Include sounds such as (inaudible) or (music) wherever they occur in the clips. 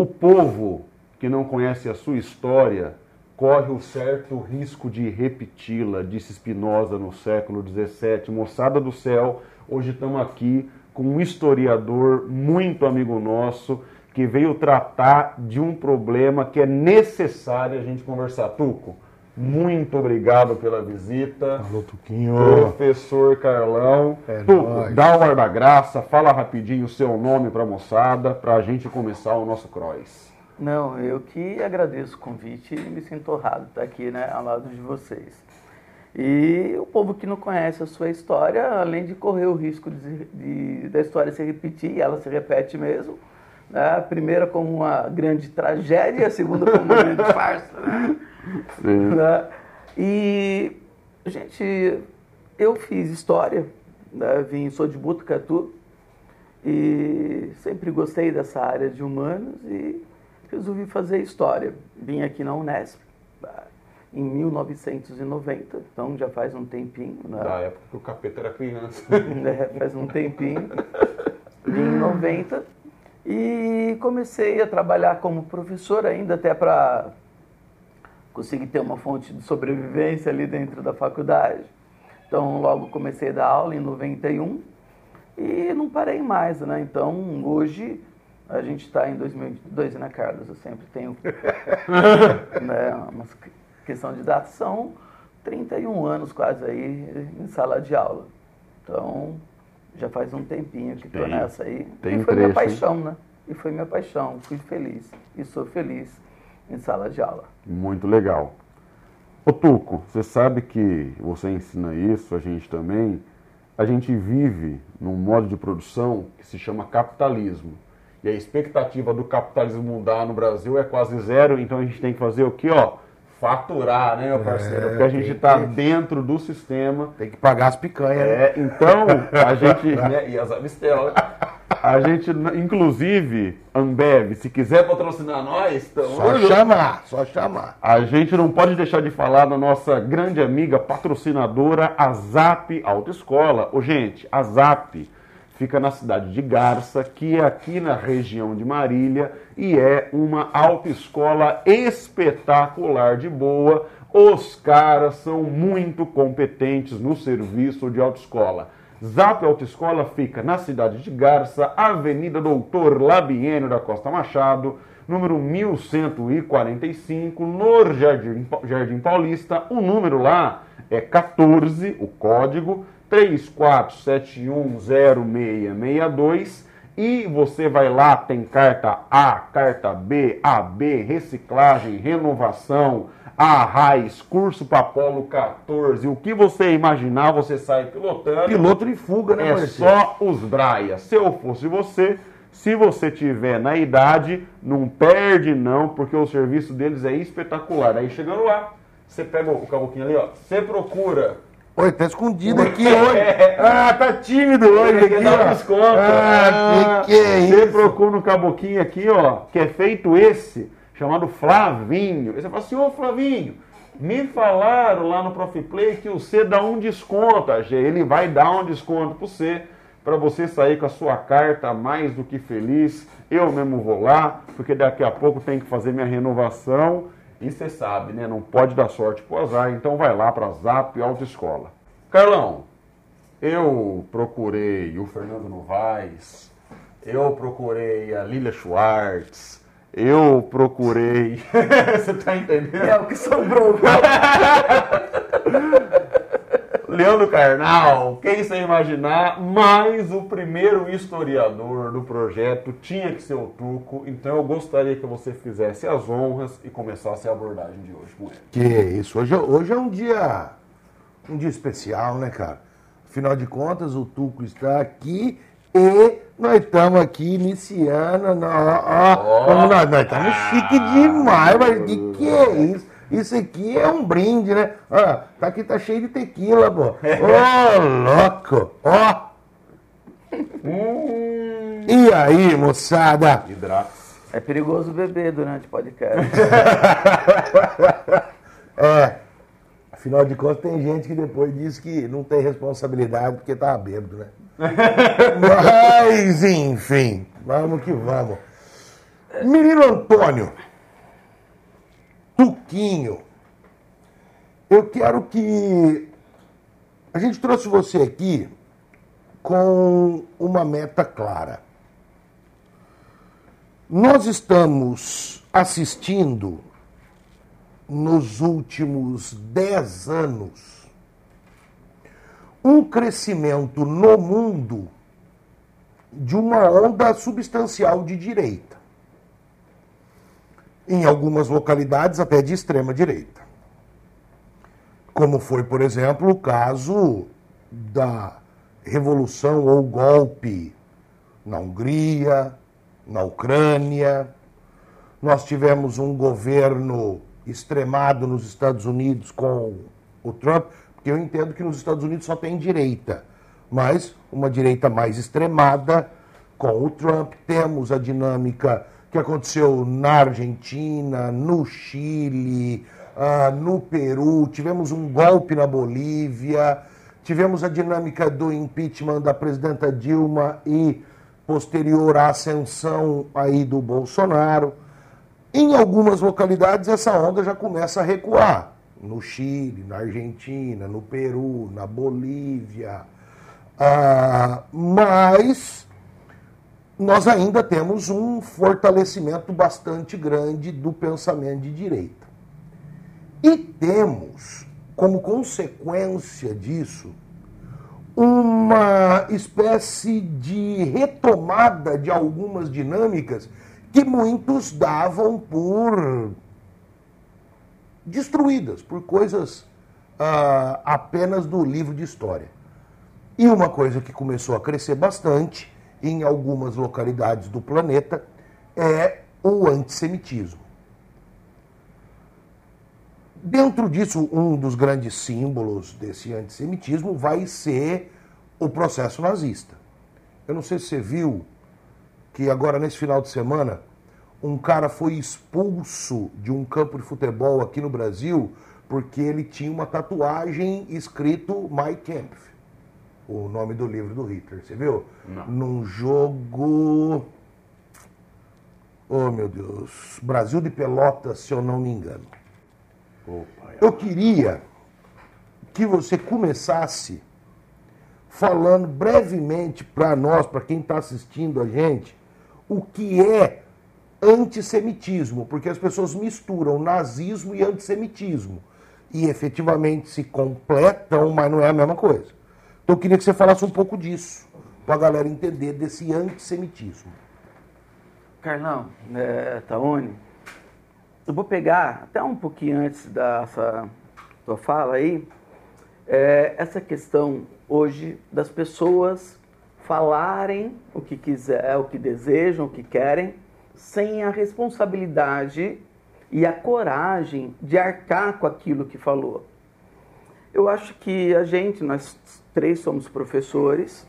O povo que não conhece a sua história corre o certo risco de repeti-la, disse Spinoza no século XVII. Moçada do céu, hoje estamos aqui com um historiador muito amigo nosso que veio tratar de um problema que é necessário a gente conversar. Tuco, muito obrigado pela visita. Alô, Tuquinho. Professor Carlão. É nóis. dá o ar da graça, fala rapidinho o seu nome para a moçada, para a gente começar o nosso cross. Não, eu que agradeço o convite e me sinto honrado de estar aqui né, ao lado de vocês. E o povo que não conhece a sua história, além de correr o risco de, de- da história se repetir, ela se repete mesmo, né, a primeira como uma grande tragédia, a segunda como uma grande farsa. Né? Né? E, gente, eu fiz história, né? Vim, sou de Butucatu e sempre gostei dessa área de humanos e resolvi fazer história. Vim aqui na Unesp ah, em 1990, então já faz um tempinho, né? Da época que o capeta era criança. né, (laughs) faz um tempinho. Vim em 90 e comecei a trabalhar como professor ainda até para conseguir ter uma fonte de sobrevivência ali dentro da faculdade. Então logo comecei a dar aula em 91 e não parei mais, né? Então hoje a gente está em 2022, né, Carlos? Eu sempre tenho (laughs) né, uma questão de data, são 31 anos quase aí em sala de aula. Então, já faz um tempinho que estou nessa aí. tem e foi minha trecho, hein? paixão, né? E foi minha paixão. Fui feliz. E sou feliz em sala de aula. Muito legal. Ô Tuco, você sabe que você ensina isso, a gente também. A gente vive num modo de produção que se chama capitalismo. E a expectativa do capitalismo mudar no Brasil é quase zero, então a gente tem que fazer o quê, ó? Faturar, né, meu parceiro? É, Porque a gente está que- dentro do sistema. Tem que pagar as picanhas, né? É, então, a (laughs) gente. né, e as amistelas. A gente, inclusive, Ambev, se quiser patrocinar nós, estamos Só chamar, só chamar. a gente não pode deixar de falar da nossa grande amiga patrocinadora, a Zap Autoescola. Ô, gente, a Zap fica na cidade de Garça, que é aqui na região de Marília, e é uma autoescola espetacular de boa. Os caras são muito competentes no serviço de autoescola. Zap Autoescola fica na cidade de Garça, Avenida Doutor Labienio da Costa Machado, número 1145, no Jardim, Jardim Paulista. O número lá é 14, o código 34710662. E você vai lá, tem carta A, carta B, AB, reciclagem, renovação, arraiz, curso para Polo 14. O que você imaginar, você sai pilotando. Piloto de fuga, né, É parceiro? só os braias. Se eu fosse você, se você tiver na idade, não perde não, porque o serviço deles é espetacular. Aí chegando lá, você pega o caboquinho ali, ó, você procura. Oi, tá escondido aqui (laughs) hoje. Ah, tá tímido hoje aqui, um ó. desconto. Ah, que que é Você isso? procura no caboquinho aqui, ó, que é feito esse, chamado Flavinho. Aí você fala assim, ô Flavinho, me falaram lá no Profiplay que você dá um desconto, AG. Ele vai dar um desconto para você, para você sair com a sua carta mais do que feliz. Eu mesmo vou lá, porque daqui a pouco tem que fazer minha renovação. E você sabe, né? Não pode dar sorte pro azar, então vai lá para Zap Autoescola. Carlão, eu procurei o Fernando Novaes, eu procurei a Lilia Schwartz, eu procurei. (laughs) Você tá entendendo? É o que sobrou. (laughs) Leandro Carnal, quem você imaginar, mas o primeiro historiador do projeto tinha que ser o Tuco, então eu gostaria que você fizesse as honras e começasse a abordagem de hoje com ele. Que isso, hoje, é- hoje é um dia um dia especial, né, cara? Afinal de contas, o Tuco está aqui e nós estamos aqui iniciando. Ó, Ó. nós, estamos chique demais, mas que que é isso? Isso aqui é um brinde, né? Ó, tá aqui, tá cheio de tequila, pô. (laughs) Ô, louco! Ó! Hum, E aí, moçada? É perigoso beber durante o podcast. (laughs) É. Afinal de contas, tem gente que depois diz que não tem responsabilidade porque tá bêbado, né? (laughs) Mas, enfim, vamos que vamos. Menino Antônio, Tuquinho, eu quero que. A gente trouxe você aqui com uma meta clara. Nós estamos assistindo nos últimos dez anos um crescimento no mundo de uma onda substancial de direita. Em algumas localidades, até de extrema direita. Como foi, por exemplo, o caso da revolução ou golpe na Hungria, na Ucrânia. Nós tivemos um governo extremado nos Estados Unidos com o Trump, porque eu entendo que nos Estados Unidos só tem direita, mas uma direita mais extremada com o Trump. Temos a dinâmica que aconteceu na Argentina, no Chile, uh, no Peru, tivemos um golpe na Bolívia, tivemos a dinâmica do impeachment da presidenta Dilma e posterior à ascensão aí do Bolsonaro. Em algumas localidades essa onda já começa a recuar. No Chile, na Argentina, no Peru, na Bolívia. Ah, mas nós ainda temos um fortalecimento bastante grande do pensamento de direita. E temos, como consequência disso, uma espécie de retomada de algumas dinâmicas que muitos davam por destruídas, por coisas uh, apenas do livro de história. E uma coisa que começou a crescer bastante em algumas localidades do planeta é o antissemitismo. Dentro disso, um dos grandes símbolos desse antissemitismo vai ser o processo nazista. Eu não sei se você viu que agora, nesse final de semana, um cara foi expulso de um campo de futebol aqui no Brasil porque ele tinha uma tatuagem escrito My Kampf, o nome do livro do Hitler. Você viu? Não. Num jogo. Oh, meu Deus. Brasil de Pelotas, se eu não me engano. Opa, Eu queria que você começasse falando brevemente para nós, para quem está assistindo a gente, o que é antissemitismo, porque as pessoas misturam nazismo e antissemitismo e efetivamente se completam, mas não é a mesma coisa. Então eu queria que você falasse um pouco disso, para a galera entender desse antissemitismo. Carlão, é, Taone, eu vou pegar até um pouquinho antes dessa tua fala aí, é, essa questão hoje das pessoas falarem o que quiser, o que desejam, o que querem, sem a responsabilidade e a coragem de arcar com aquilo que falou. Eu acho que a gente, nós três somos professores,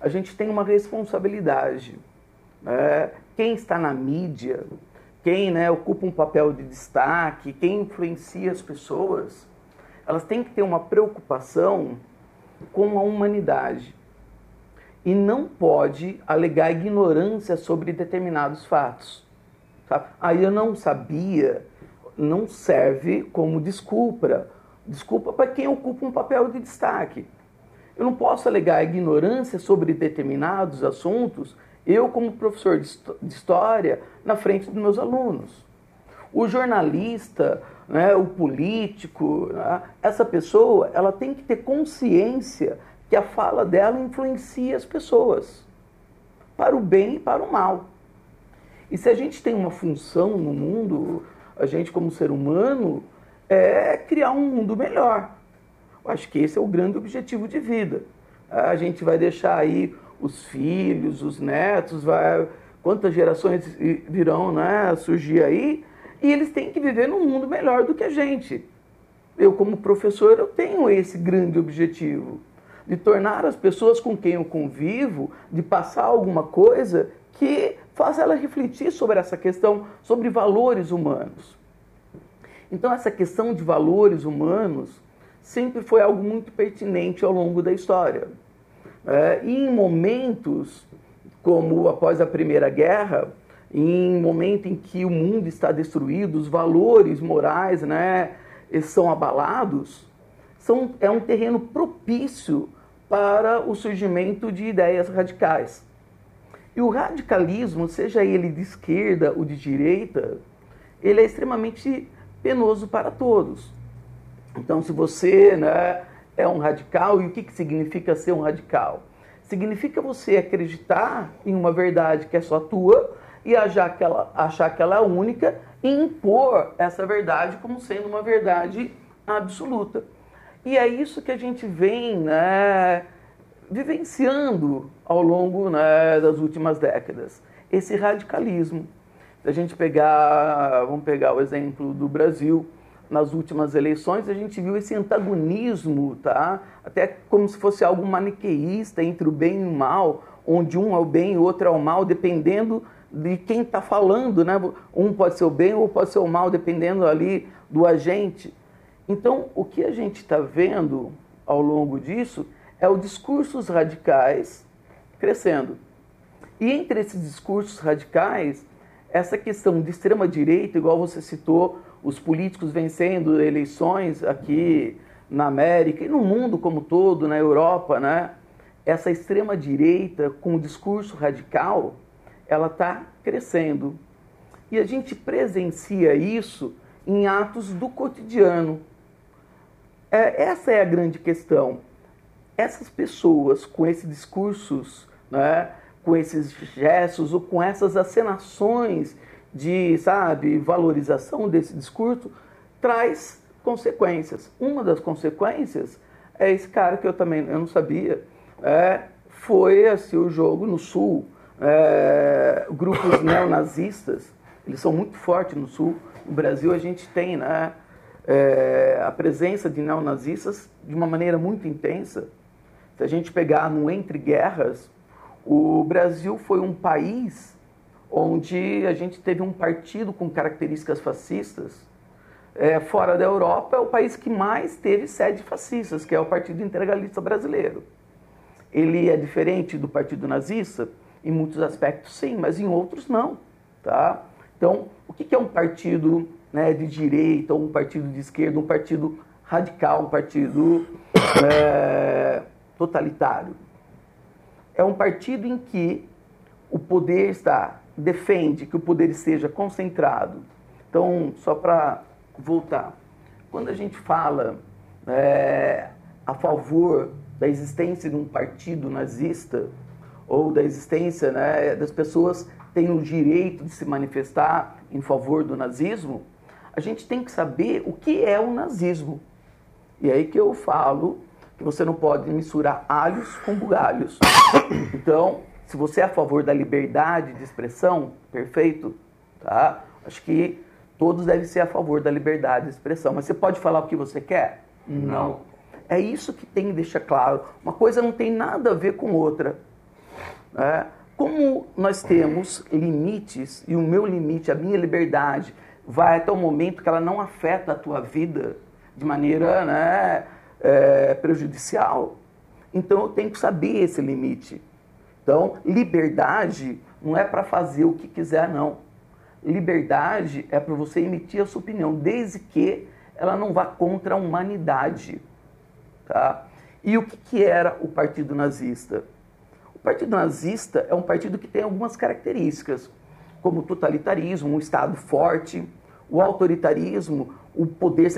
a gente tem uma responsabilidade. Né? Quem está na mídia, quem né, ocupa um papel de destaque, quem influencia as pessoas, elas têm que ter uma preocupação com a humanidade. E não pode alegar ignorância sobre determinados fatos. Sabe? Aí eu não sabia, não serve como desculpa. Desculpa para quem ocupa um papel de destaque. Eu não posso alegar ignorância sobre determinados assuntos, eu, como professor de história, na frente dos meus alunos. O jornalista, né, o político, né, essa pessoa, ela tem que ter consciência que a fala dela influencia as pessoas, para o bem e para o mal. E se a gente tem uma função no mundo, a gente como ser humano, é criar um mundo melhor. Eu acho que esse é o grande objetivo de vida. A gente vai deixar aí os filhos, os netos, vai, quantas gerações virão né, surgir aí, e eles têm que viver num mundo melhor do que a gente. Eu, como professor, eu tenho esse grande objetivo de tornar as pessoas com quem eu convivo, de passar alguma coisa que faça ela refletir sobre essa questão, sobre valores humanos. Então, essa questão de valores humanos sempre foi algo muito pertinente ao longo da história. É, e em momentos como após a Primeira Guerra, em momento em que o mundo está destruído, os valores morais né, são abalados, são, é um terreno propício para o surgimento de ideias radicais. E o radicalismo, seja ele de esquerda ou de direita, ele é extremamente penoso para todos. Então, se você né, é um radical, e o que, que significa ser um radical? Significa você acreditar em uma verdade que é só tua e achar que ela, achar que ela é única e impor essa verdade como sendo uma verdade absoluta. E é isso que a gente vem né, vivenciando ao longo né, das últimas décadas. Esse radicalismo. Se a gente pegar, vamos pegar o exemplo do Brasil, nas últimas eleições a gente viu esse antagonismo, tá? Até como se fosse algo maniqueísta entre o bem e o mal, onde um é o bem e o outro é o mal, dependendo de quem está falando, né? Um pode ser o bem ou pode ser o mal, dependendo ali do agente. Então, o que a gente está vendo ao longo disso é os discursos radicais crescendo. E entre esses discursos radicais, essa questão de extrema direita, igual você citou, os políticos vencendo eleições aqui na América e no mundo como todo, na Europa, né? Essa extrema direita com o discurso radical, ela está crescendo. E a gente presencia isso em atos do cotidiano. É, essa é a grande questão. Essas pessoas com esses discursos, né, com esses gestos ou com essas acenações de, sabe, valorização desse discurso, traz consequências. Uma das consequências é esse cara que eu também eu não sabia, é, foi assim, o jogo no Sul, é, grupos (coughs) neonazistas, eles são muito fortes no Sul. No Brasil a gente tem né, é, a presença de neonazistas de uma maneira muito intensa. Se a gente pegar no Entre Guerras, o Brasil foi um país onde a gente teve um partido com características fascistas. É, fora da Europa, é o país que mais teve sede fascistas, que é o Partido Integralista Brasileiro. Ele é diferente do Partido Nazista? Em muitos aspectos, sim, mas em outros, não. Tá? Então, o que é um partido né, de direita, ou um partido de esquerda, um partido radical, um partido (coughs) é, totalitário? É um partido em que o poder está defende que o poder esteja concentrado. Então, só para voltar, quando a gente fala é, a favor da existência de um partido nazista ou da existência né, das pessoas têm o direito de se manifestar em favor do nazismo, a gente tem que saber o que é o nazismo. E é aí que eu falo que você não pode misturar alhos com bugalhos. (coughs) Então, se você é a favor da liberdade de expressão, perfeito, tá? Acho que todos devem ser a favor da liberdade de expressão. Mas você pode falar o que você quer? Não. É isso que tem que deixar claro. Uma coisa não tem nada a ver com outra. Né? Como nós temos limites, e o meu limite, a minha liberdade, vai até o momento que ela não afeta a tua vida de maneira né, é, prejudicial. Então eu tenho que saber esse limite. Então, liberdade não é para fazer o que quiser, não. Liberdade é para você emitir a sua opinião, desde que ela não vá contra a humanidade. Tá? E o que, que era o Partido Nazista? O Partido Nazista é um partido que tem algumas características, como o totalitarismo, um Estado forte, o autoritarismo, o poder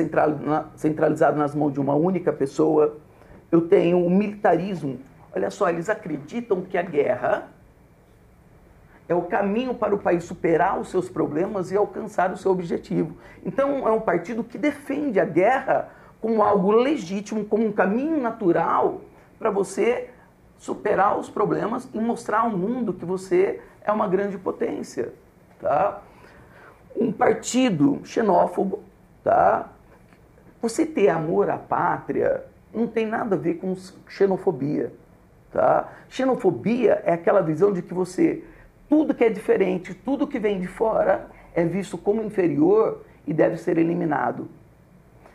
centralizado nas mãos de uma única pessoa. Eu tenho o militarismo, Olha só, eles acreditam que a guerra é o caminho para o país superar os seus problemas e alcançar o seu objetivo. Então, é um partido que defende a guerra como algo legítimo, como um caminho natural para você superar os problemas e mostrar ao mundo que você é uma grande potência, tá? Um partido xenófobo, tá? Você ter amor à pátria não tem nada a ver com xenofobia. Tá? Xenofobia é aquela visão de que você, tudo que é diferente, tudo que vem de fora, é visto como inferior e deve ser eliminado.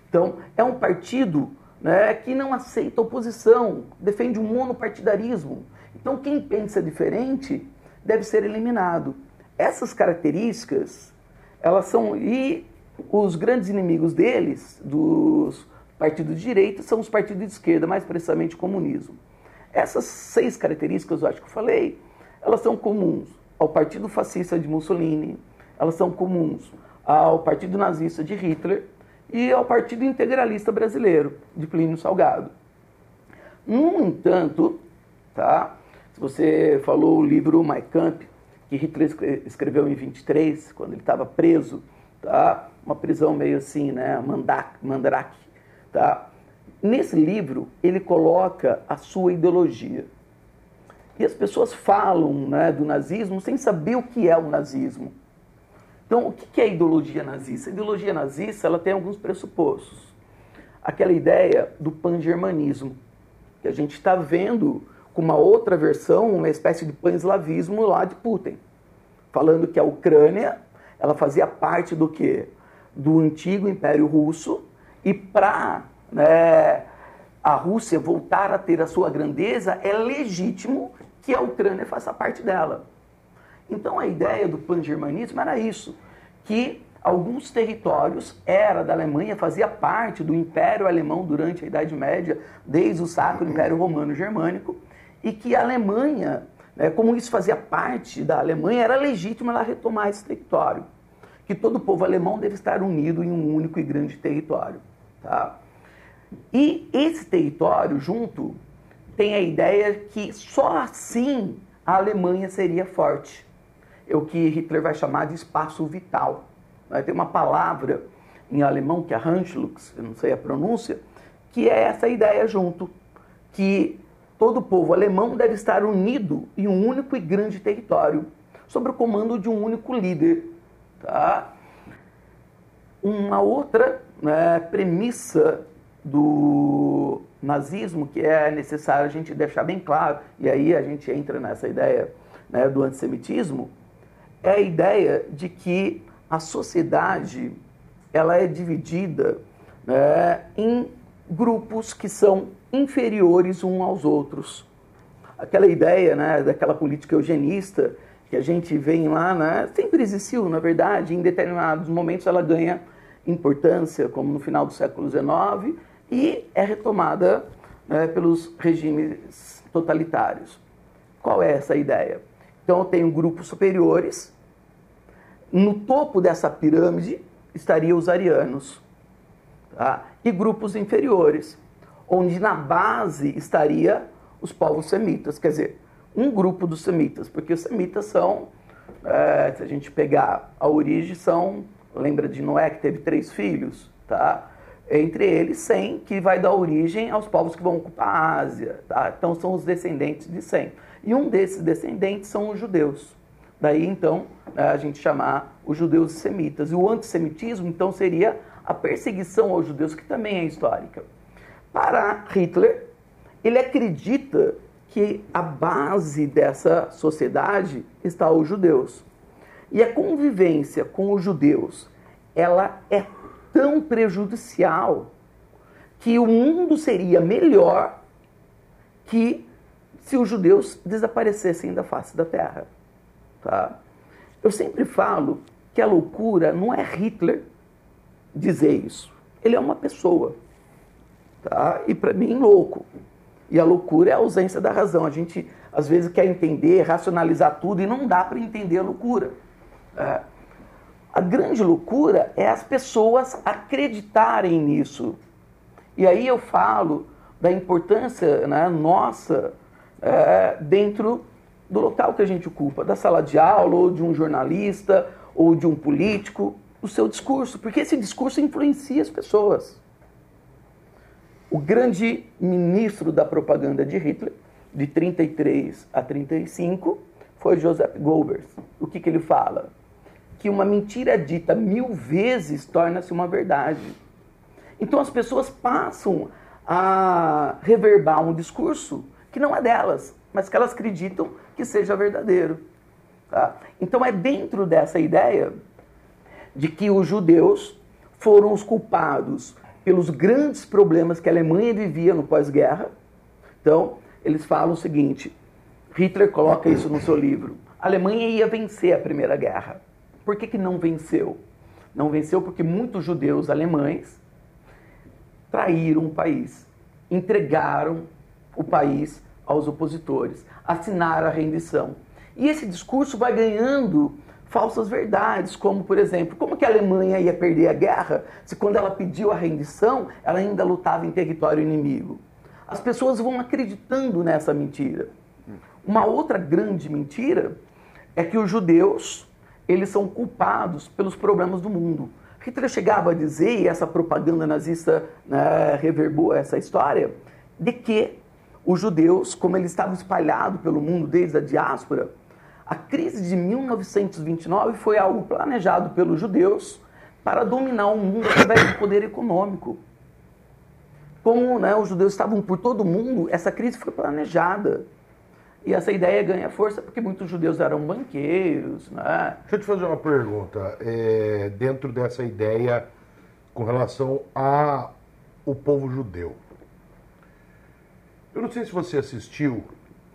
Então, é um partido né, que não aceita oposição, defende um monopartidarismo. Então, quem pensa diferente deve ser eliminado. essas características, elas são e os grandes inimigos deles, dos partidos de direita, são os partidos de esquerda, mais precisamente o comunismo. Essas seis características, eu acho que eu falei, elas são comuns ao Partido Fascista de Mussolini, elas são comuns ao Partido Nazista de Hitler e ao Partido Integralista Brasileiro de Plínio Salgado. No entanto, tá? Você falou o livro Mein Kampf, que Hitler escreveu em 23, quando ele estava preso, tá? Uma prisão meio assim, né, mandrake, tá? Nesse livro, ele coloca a sua ideologia. E as pessoas falam né, do nazismo sem saber o que é o nazismo. Então, o que é a ideologia nazista? A ideologia nazista ela tem alguns pressupostos. Aquela ideia do pan-germanismo, que a gente está vendo com uma outra versão, uma espécie de pan-eslavismo lá de Putin, falando que a Ucrânia ela fazia parte do que? Do antigo Império Russo e para né, a Rússia voltar a ter a sua grandeza, é legítimo que a Ucrânia faça parte dela. Então a ideia do pan-germanismo era isso, que alguns territórios era da Alemanha, fazia parte do Império Alemão durante a Idade Média, desde o Sacro Império Romano Germânico, e que a Alemanha, né, como isso fazia parte da Alemanha, era legítimo ela retomar esse território. Que todo o povo alemão deve estar unido em um único e grande território. Tá? E esse território, junto, tem a ideia que só assim a Alemanha seria forte. É o que Hitler vai chamar de espaço vital. Tem uma palavra em alemão que é Handschluss, eu não sei a pronúncia, que é essa ideia junto, que todo o povo alemão deve estar unido em um único e grande território, sob o comando de um único líder. Tá? Uma outra né, premissa do nazismo que é necessário a gente deixar bem claro, e aí a gente entra nessa ideia né, do antissemitismo, é a ideia de que a sociedade ela é dividida né, em grupos que são inferiores uns aos outros. Aquela ideia né, daquela política eugenista que a gente vê lá, né, sempre existiu, na verdade, em determinados momentos ela ganha importância, como no final do século XIX, e é retomada né, pelos regimes totalitários. Qual é essa ideia? Então, eu tenho grupos superiores. No topo dessa pirâmide estariam os arianos. Tá? E grupos inferiores, onde na base estaria os povos semitas. Quer dizer, um grupo dos semitas, porque os semitas são, é, se a gente pegar a origem, são, lembra de Noé que teve três filhos, tá? entre eles Sem, que vai dar origem aos povos que vão ocupar a Ásia. Tá? Então são os descendentes de Sem. E um desses descendentes são os judeus. Daí então a gente chamar os judeus semitas. E o antissemitismo então seria a perseguição aos judeus, que também é histórica. Para Hitler, ele acredita que a base dessa sociedade está os judeus. E a convivência com os judeus, ela é tão prejudicial que o mundo seria melhor que se os judeus desaparecessem da face da terra. Tá? Eu sempre falo que a loucura não é Hitler dizer isso. Ele é uma pessoa. Tá? E para mim, louco. E a loucura é a ausência da razão. A gente às vezes quer entender, racionalizar tudo e não dá para entender a loucura. É. A grande loucura é as pessoas acreditarem nisso. E aí eu falo da importância né, nossa é, dentro do local que a gente ocupa, da sala de aula, ou de um jornalista, ou de um político, o seu discurso, porque esse discurso influencia as pessoas. O grande ministro da propaganda de Hitler, de 33 a 35, foi Joseph Goebbels. O que, que ele fala? que uma mentira dita mil vezes torna-se uma verdade. Então as pessoas passam a reverbar um discurso que não é delas, mas que elas acreditam que seja verdadeiro. Tá? Então é dentro dessa ideia de que os judeus foram os culpados pelos grandes problemas que a Alemanha vivia no pós-guerra. Então, eles falam o seguinte: Hitler coloca isso no seu livro. a Alemanha ia vencer a Primeira Guerra. Por que, que não venceu? Não venceu porque muitos judeus alemães traíram o país, entregaram o país aos opositores, assinaram a rendição. E esse discurso vai ganhando falsas verdades, como por exemplo, como que a Alemanha ia perder a guerra se quando ela pediu a rendição, ela ainda lutava em território inimigo? As pessoas vão acreditando nessa mentira. Uma outra grande mentira é que os judeus, eles são culpados pelos problemas do mundo. Hitler chegava a dizer, e essa propaganda nazista né, reverbou essa história, de que os judeus, como eles estavam espalhados pelo mundo desde a diáspora, a crise de 1929 foi algo planejado pelos judeus para dominar o mundo através do poder econômico. Como né, os judeus estavam por todo o mundo, essa crise foi planejada. E essa ideia ganha força porque muitos judeus eram banqueiros. Né? Deixa eu te fazer uma pergunta. É, dentro dessa ideia com relação ao povo judeu. Eu não sei se você assistiu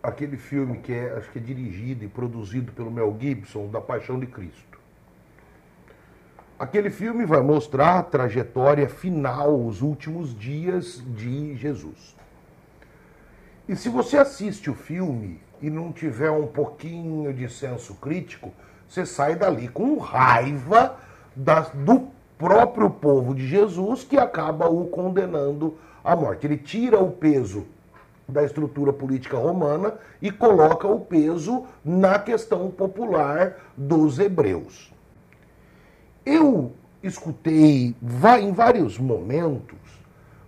aquele filme que é, acho que é dirigido e produzido pelo Mel Gibson, da Paixão de Cristo. Aquele filme vai mostrar a trajetória final, os últimos dias de Jesus. E se você assiste o filme e não tiver um pouquinho de senso crítico, você sai dali com raiva da, do próprio povo de Jesus que acaba o condenando à morte. Ele tira o peso da estrutura política romana e coloca o peso na questão popular dos hebreus. Eu escutei em vários momentos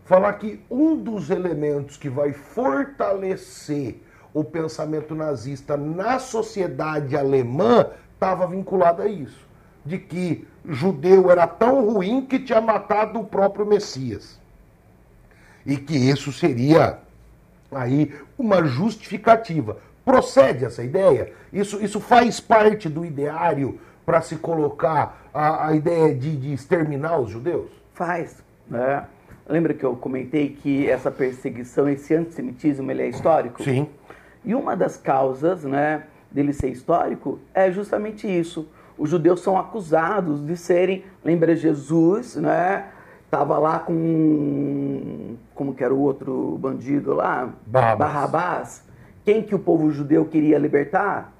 falar que um dos elementos que vai fortalecer o pensamento nazista na sociedade alemã estava vinculado a isso. De que judeu era tão ruim que tinha matado o próprio Messias. E que isso seria aí uma justificativa. Procede essa ideia? Isso, isso faz parte do ideário para se colocar a, a ideia de, de, exterminar os judeus? Faz. Né? Lembra que eu comentei que essa perseguição, esse antissemitismo, ele é histórico? Sim. E uma das causas né, dele ser histórico é justamente isso. Os judeus são acusados de serem, lembra Jesus, né? Estava lá com, como que era o outro bandido lá? Barrabás. Barrabás. Quem que o povo judeu queria libertar?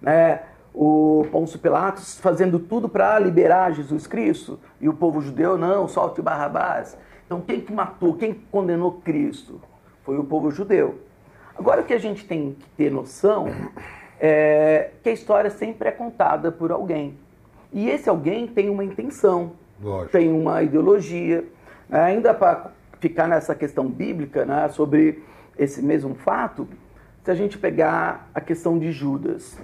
Né? O Pôncio Pilatos fazendo tudo para liberar Jesus Cristo. E o povo judeu, não, solte o Barrabás. Então quem que matou, quem que condenou Cristo? Foi o povo judeu. Agora o que a gente tem que ter noção é que a história sempre é contada por alguém. E esse alguém tem uma intenção. Lógico. tem uma ideologia. Né? Ainda para ficar nessa questão bíblica, né, sobre esse mesmo fato, se a gente pegar a questão de Judas,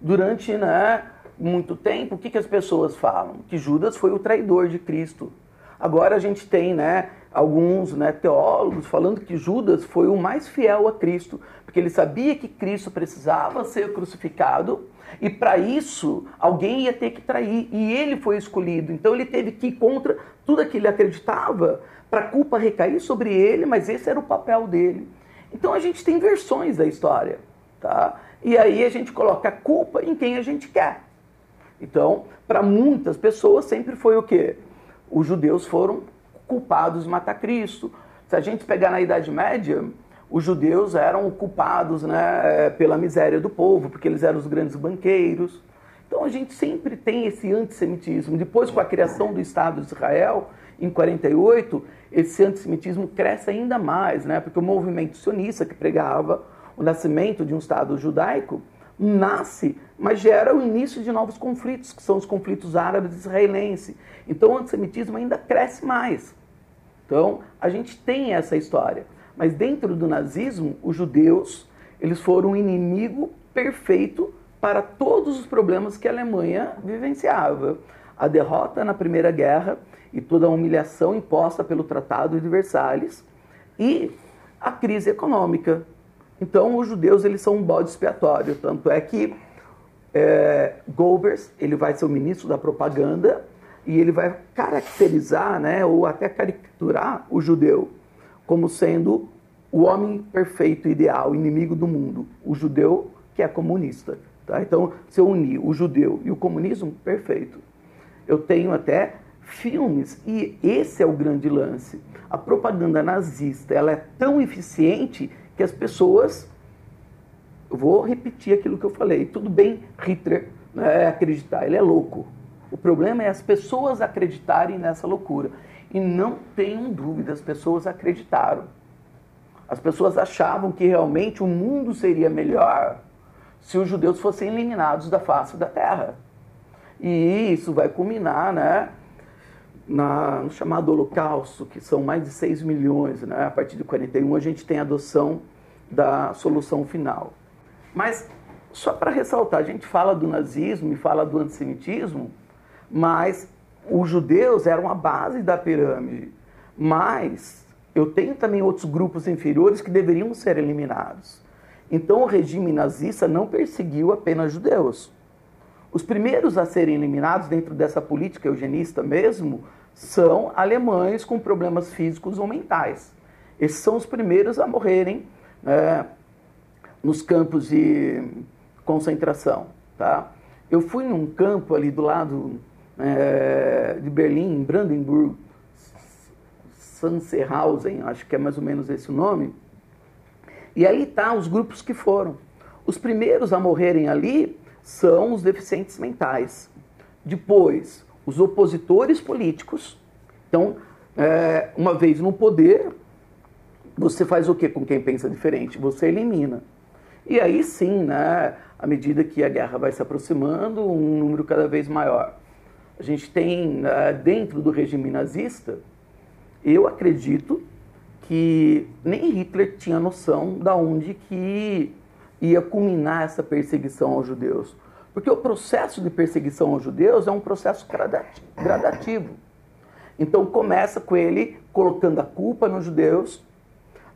durante né, muito tempo, o que, que as pessoas falam? Que Judas foi o traidor de Cristo. Agora a gente tem né, alguns né, teólogos falando que Judas foi o mais fiel a Cristo, porque ele sabia que Cristo precisava ser crucificado e para isso, alguém ia ter que trair. E ele foi escolhido. Então ele teve que ir contra tudo aquilo que ele acreditava para a culpa recair sobre ele, mas esse era o papel dele. Então a gente tem versões da história. Tá? E aí a gente coloca a culpa em quem a gente quer. Então, para muitas pessoas sempre foi o quê? Os judeus foram culpados de matar Cristo. Se a gente pegar na Idade Média, os judeus eram culpados né, é, pela miséria do povo, porque eles eram os grandes banqueiros. Então a gente sempre tem esse antissemitismo. Depois, com a criação do Estado de Israel, em 48, esse antissemitismo cresce ainda mais, né, porque o movimento sionista que pregava o nascimento de um Estado judaico nasce, mas gera o início de novos conflitos, que são os conflitos árabes e israelenses. Então o antissemitismo ainda cresce mais. Então a gente tem essa história. Mas dentro do nazismo, os judeus, eles foram um inimigo perfeito para todos os problemas que a Alemanha vivenciava. A derrota na Primeira Guerra e toda a humilhação imposta pelo Tratado de Versalhes e a crise econômica. Então, os judeus eles são um bode expiatório. Tanto é que é, Goebbels ele vai ser o ministro da propaganda e ele vai caracterizar, né, ou até caricaturar o judeu como sendo o homem perfeito, ideal, inimigo do mundo, o judeu que é comunista. Tá? Então, se eu unir o judeu e o comunismo, perfeito. Eu tenho até filmes e esse é o grande lance. A propaganda nazista ela é tão eficiente que as pessoas eu vou repetir aquilo que eu falei. Tudo bem, Hitler né, acreditar, ele é louco. O problema é as pessoas acreditarem nessa loucura. E não tenham dúvida, as pessoas acreditaram. As pessoas achavam que realmente o mundo seria melhor se os judeus fossem eliminados da face da terra. E isso vai culminar né, na, no chamado Holocausto, que são mais de 6 milhões. Né? A partir de 41 a gente tem a adoção da solução final. Mas, só para ressaltar, a gente fala do nazismo e fala do antissemitismo, mas os judeus eram a base da pirâmide. Mas eu tenho também outros grupos inferiores que deveriam ser eliminados. Então o regime nazista não perseguiu apenas judeus. Os primeiros a serem eliminados dentro dessa política eugenista mesmo são alemães com problemas físicos ou mentais. Esses são os primeiros a morrerem é, nos campos de concentração. Tá? Eu fui num campo ali do lado é, de Berlim, Brandenburg, Sanserhausen, acho que é mais ou menos esse o nome. E ali tá os grupos que foram. Os primeiros a morrerem ali são os deficientes mentais. Depois, os opositores políticos. Então, é, uma vez no poder, você faz o que com quem pensa diferente? Você elimina. E aí sim, né, à medida que a guerra vai se aproximando, um número cada vez maior. A gente tem, né, dentro do regime nazista, eu acredito que nem Hitler tinha noção da onde que ia culminar essa perseguição aos judeus. Porque o processo de perseguição aos judeus é um processo gradativo. Então começa com ele colocando a culpa nos judeus.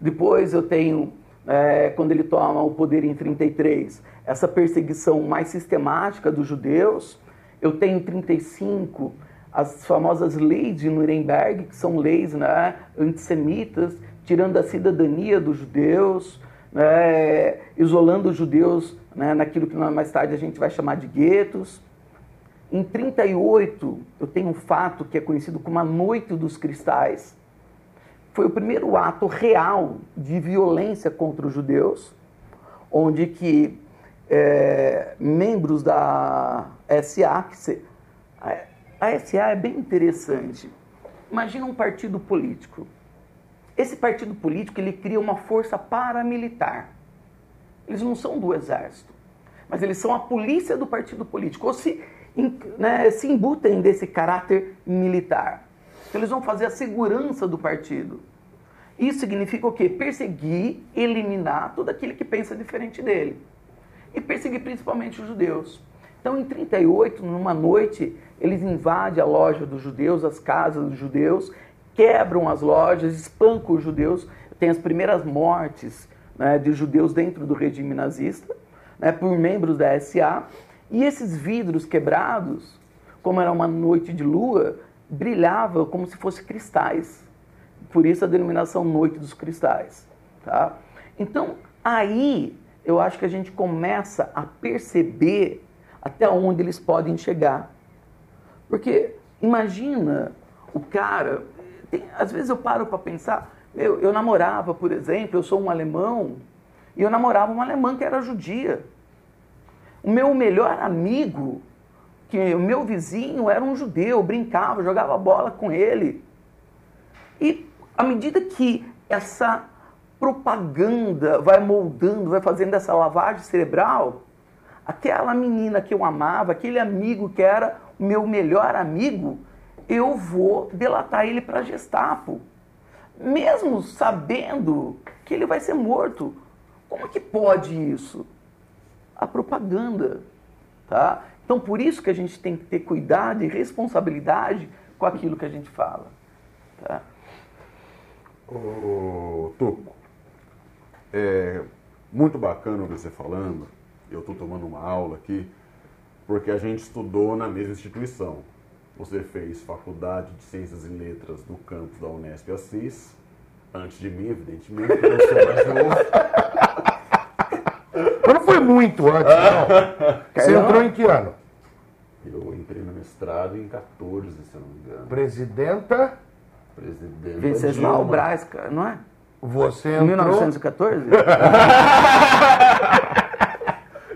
Depois eu tenho é, quando ele toma o poder em 33, essa perseguição mais sistemática dos judeus. Eu tenho 35 as famosas leis de Nuremberg, que são leis né, antissemitas, tirando a cidadania dos judeus, né, isolando os judeus né, naquilo que mais tarde a gente vai chamar de guetos. Em 38, eu tenho um fato que é conhecido como a Noite dos Cristais, foi o primeiro ato real de violência contra os judeus, onde que é, membros da SA, se, a, a SA é bem interessante. Imagina um partido político. Esse partido político ele cria uma força paramilitar. Eles não são do exército, mas eles são a polícia do partido político, ou se, né, se embutem desse caráter militar. Então, eles vão fazer a segurança do partido. Isso significa o quê? Perseguir, eliminar todo aquele que pensa diferente dele. E perseguir principalmente os judeus. Então, em 38, numa noite, eles invadem a loja dos judeus, as casas dos judeus, quebram as lojas, espancam os judeus. Tem as primeiras mortes né, de judeus dentro do regime nazista, né, por membros da SA. E esses vidros quebrados, como era uma noite de lua, brilhava como se fossem cristais. Por isso a denominação Noite dos Cristais. Tá? Então, aí eu acho que a gente começa a perceber até onde eles podem chegar. Porque imagina o cara, tem, às vezes eu paro para pensar, eu, eu namorava, por exemplo, eu sou um alemão, e eu namorava uma alemã que era judia. O meu melhor amigo que o meu vizinho era um judeu, brincava, jogava bola com ele. E à medida que essa propaganda vai moldando, vai fazendo essa lavagem cerebral, aquela menina que eu amava, aquele amigo que era o meu melhor amigo, eu vou delatar ele para Gestapo. Mesmo sabendo que ele vai ser morto. Como que pode isso? A propaganda, tá? Então, por isso que a gente tem que ter cuidado e responsabilidade com aquilo que a gente fala. Tá? Ô, Tuco, é muito bacana você falando. Eu estou tomando uma aula aqui, porque a gente estudou na mesma instituição. Você fez faculdade de Ciências e Letras no campus da Unesp Assis, antes de mim, evidentemente, porque eu sou mais novo. (laughs) Mas não foi muito antes, não. Você entrou em que ano? Eu entrei no mestrado em 14, se eu não me engano. Presidenta. Venceslau Braz, cara, não é? Você Em entrou... 1914? (laughs)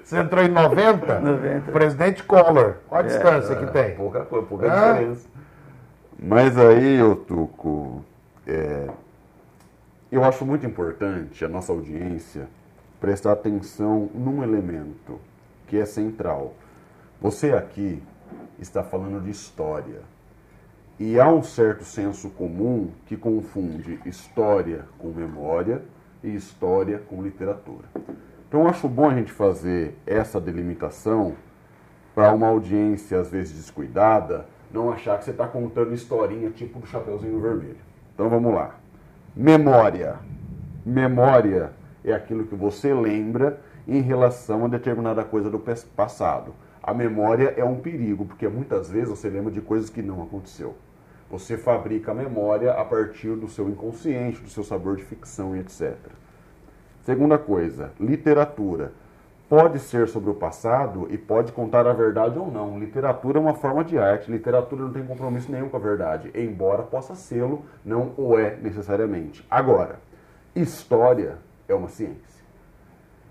Você entrou em 90? 90. Presidente Collor. Qual a distância que tem? Pouca coisa, pouca Ah. diferença. Mas aí, ô Tuco, é, eu acho muito importante a nossa audiência prestar atenção num elemento que é central. Você aqui está falando de história. E há um certo senso comum que confunde história com memória e história com literatura. Então, acho bom a gente fazer essa delimitação para uma audiência, às vezes, descuidada, não achar que você está contando historinha tipo do Chapeuzinho Vermelho. Então, vamos lá. Memória. Memória é aquilo que você lembra em relação a determinada coisa do passado. A memória é um perigo, porque muitas vezes você lembra de coisas que não aconteceu. Você fabrica a memória a partir do seu inconsciente, do seu sabor de ficção e etc. Segunda coisa, literatura. Pode ser sobre o passado e pode contar a verdade ou não. Literatura é uma forma de arte. Literatura não tem compromisso nenhum com a verdade, embora possa sê-lo, não o é necessariamente. Agora, história é uma ciência.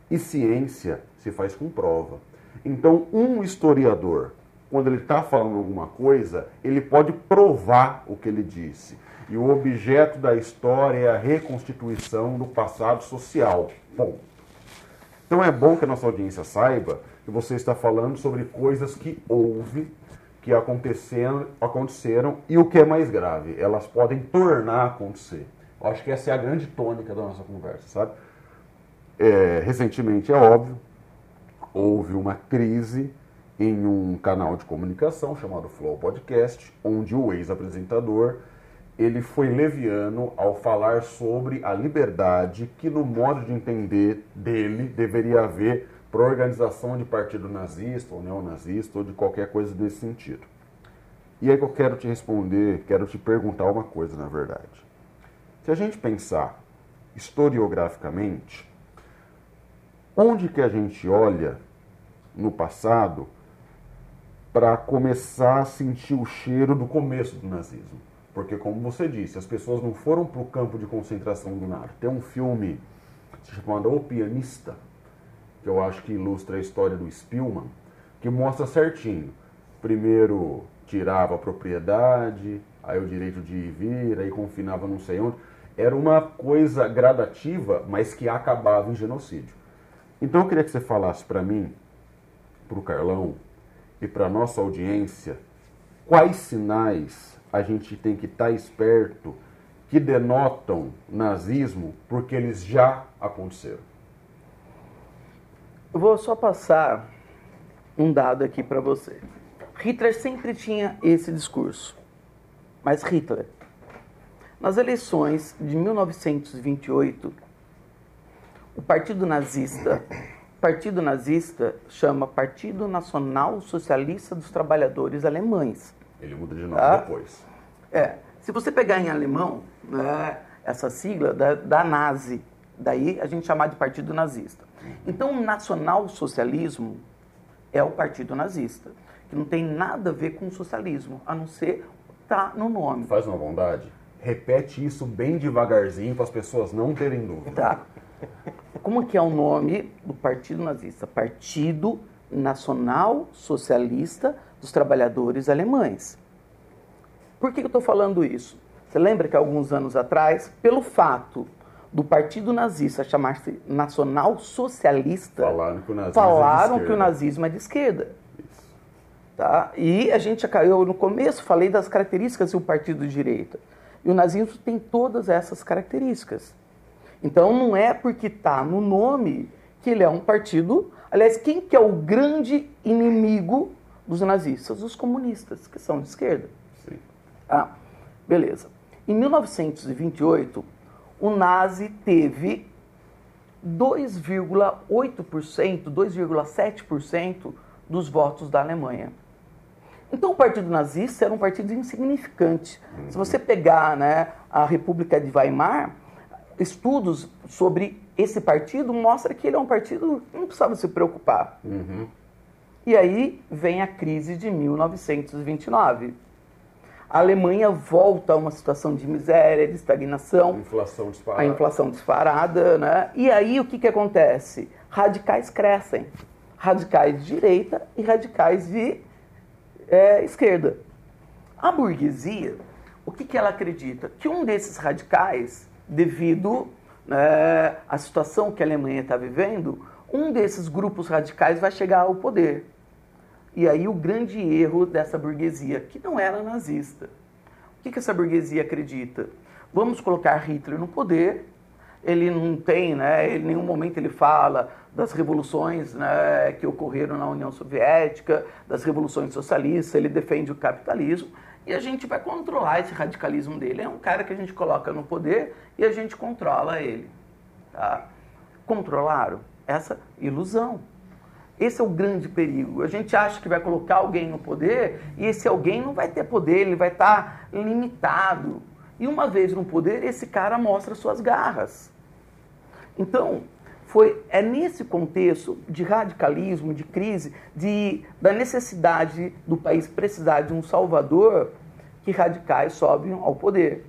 E ciência se faz com prova. Então, um historiador, quando ele está falando alguma coisa, ele pode provar o que ele disse. E o objeto da história é a reconstituição do passado social. Bom, então é bom que a nossa audiência saiba que você está falando sobre coisas que houve, que aconteceram, aconteceram e o que é mais grave, elas podem tornar a acontecer. Eu acho que essa é a grande tônica da nossa conversa, sabe? É, recentemente, é óbvio, houve uma crise em um canal de comunicação chamado Flow Podcast, onde o ex-apresentador ele foi leviano ao falar sobre a liberdade que, no modo de entender dele, deveria haver para organização de partido nazista ou neonazista ou de qualquer coisa desse sentido. E aí que eu quero te responder, quero te perguntar uma coisa, na verdade. Se a gente pensar historiograficamente, onde que a gente olha no passado para começar a sentir o cheiro do começo do nazismo? Porque, como você disse, as pessoas não foram para o campo de concentração do nada. Tem um filme chamado O Pianista, que eu acho que ilustra a história do Spielman, que mostra certinho. Primeiro tirava a propriedade, aí o direito de ir e vir, aí confinava não sei onde. Era uma coisa gradativa, mas que acabava em genocídio. Então eu queria que você falasse para mim, para o Carlão e para nossa audiência, quais sinais a gente tem que estar esperto que denotam nazismo porque eles já aconteceram. Eu vou só passar um dado aqui para você. Hitler sempre tinha esse discurso. Mas Hitler, nas eleições de 1928, o Partido Nazista, Partido Nazista chama Partido Nacional Socialista dos Trabalhadores Alemães. Ele muda de nome Tá. depois. É, se você pegar em alemão, né, essa sigla da, da nazi, daí a gente chamar de partido nazista. Então, o nacional-socialismo é o partido nazista, que não tem nada a ver com o socialismo, a não ser tá no nome. Faz uma bondade. Repete isso bem devagarzinho para as pessoas não terem dúvida. Tá. Como que é o nome do partido nazista? Partido Nacional Socialista dos Trabalhadores Alemães. Por que eu estou falando isso? Você lembra que alguns anos atrás, pelo fato do partido nazista chamar-se Nacional Socialista, Falaram que o nazismo é de falaram que o esquerda. nazismo é de esquerda. Tá? E a gente, eu no começo falei das características do partido de direita. E o nazismo tem todas essas características. Então não é porque está no nome que ele é um partido. Aliás, quem que é o grande inimigo dos nazistas? Os comunistas, que são de esquerda. Sim. Ah, beleza. Em 1928, o nazi teve 2,8%, 2,7% dos votos da Alemanha. Então o partido nazista era um partido insignificante. Se você pegar né, a República de Weimar, estudos sobre esse partido mostram que ele é um partido que não precisava se preocupar. E aí vem a crise de 1929. A Alemanha volta a uma situação de miséria, de estagnação. Inflação disparada. A inflação disparada, né? E aí o que, que acontece? Radicais crescem. Radicais de direita e radicais de é, esquerda. A burguesia, o que, que ela acredita? Que um desses radicais, devido né, à situação que a Alemanha está vivendo, um desses grupos radicais vai chegar ao poder. E aí o grande erro dessa burguesia, que não era nazista. O que, que essa burguesia acredita? Vamos colocar Hitler no poder. Ele não tem, né? Em nenhum momento ele fala das revoluções né, que ocorreram na União Soviética, das revoluções socialistas, ele defende o capitalismo e a gente vai controlar esse radicalismo dele. É um cara que a gente coloca no poder e a gente controla ele. Tá? Controlaram essa ilusão. Esse é o grande perigo. A gente acha que vai colocar alguém no poder e esse alguém não vai ter poder, ele vai estar limitado. E uma vez no poder, esse cara mostra suas garras. Então, foi, é nesse contexto de radicalismo, de crise, de, da necessidade do país precisar de um salvador, que radicais sobem ao poder.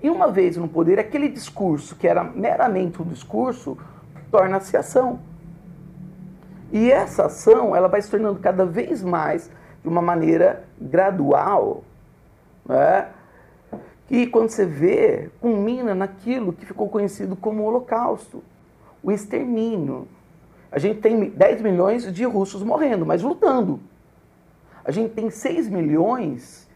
E uma vez no poder, aquele discurso que era meramente um discurso, torna-se ação. E essa ação ela vai se tornando cada vez mais de uma maneira gradual, né? que quando você vê, culmina naquilo que ficou conhecido como Holocausto, o extermínio. A gente tem 10 milhões de russos morrendo, mas lutando. A gente tem 6 milhões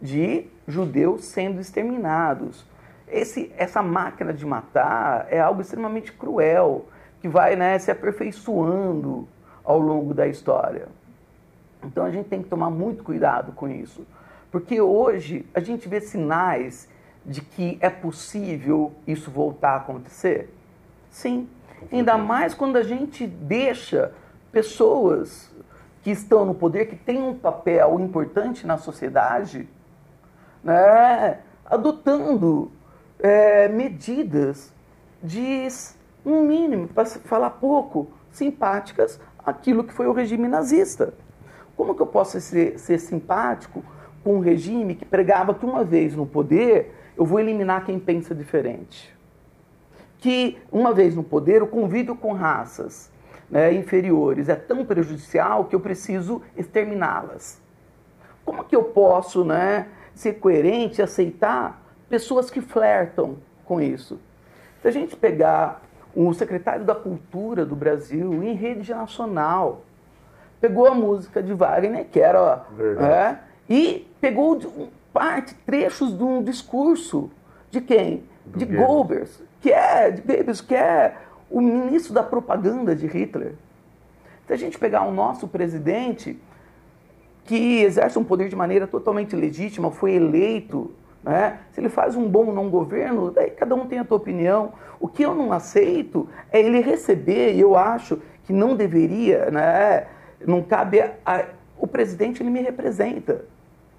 de judeus sendo exterminados. Esse, essa máquina de matar é algo extremamente cruel, que vai né, se aperfeiçoando ao longo da história. Então a gente tem que tomar muito cuidado com isso, porque hoje a gente vê sinais de que é possível isso voltar a acontecer. Sim, ainda mais quando a gente deixa pessoas que estão no poder, que têm um papel importante na sociedade, né, adotando é, medidas de um mínimo, para falar pouco, simpáticas aquilo que foi o regime nazista. Como que eu posso ser, ser simpático com um regime que pregava que uma vez no poder eu vou eliminar quem pensa diferente? Que uma vez no poder o convívio com raças né, inferiores é tão prejudicial que eu preciso exterminá-las. Como que eu posso né, ser coerente e aceitar pessoas que flertam com isso? Se a gente pegar o secretário da Cultura do Brasil, em rede nacional, pegou a música de Wagner, que era. É, e pegou parte, trechos de um discurso de quem? Do de Goebbels, que é, Goebbels, que é o ministro da propaganda de Hitler. Se a gente pegar o nosso presidente, que exerce um poder de maneira totalmente legítima, foi eleito né? Se ele faz um bom não governo, daí cada um tem a sua opinião. O que eu não aceito é ele receber, e eu acho que não deveria, né? não cabe. A, o presidente ele me representa.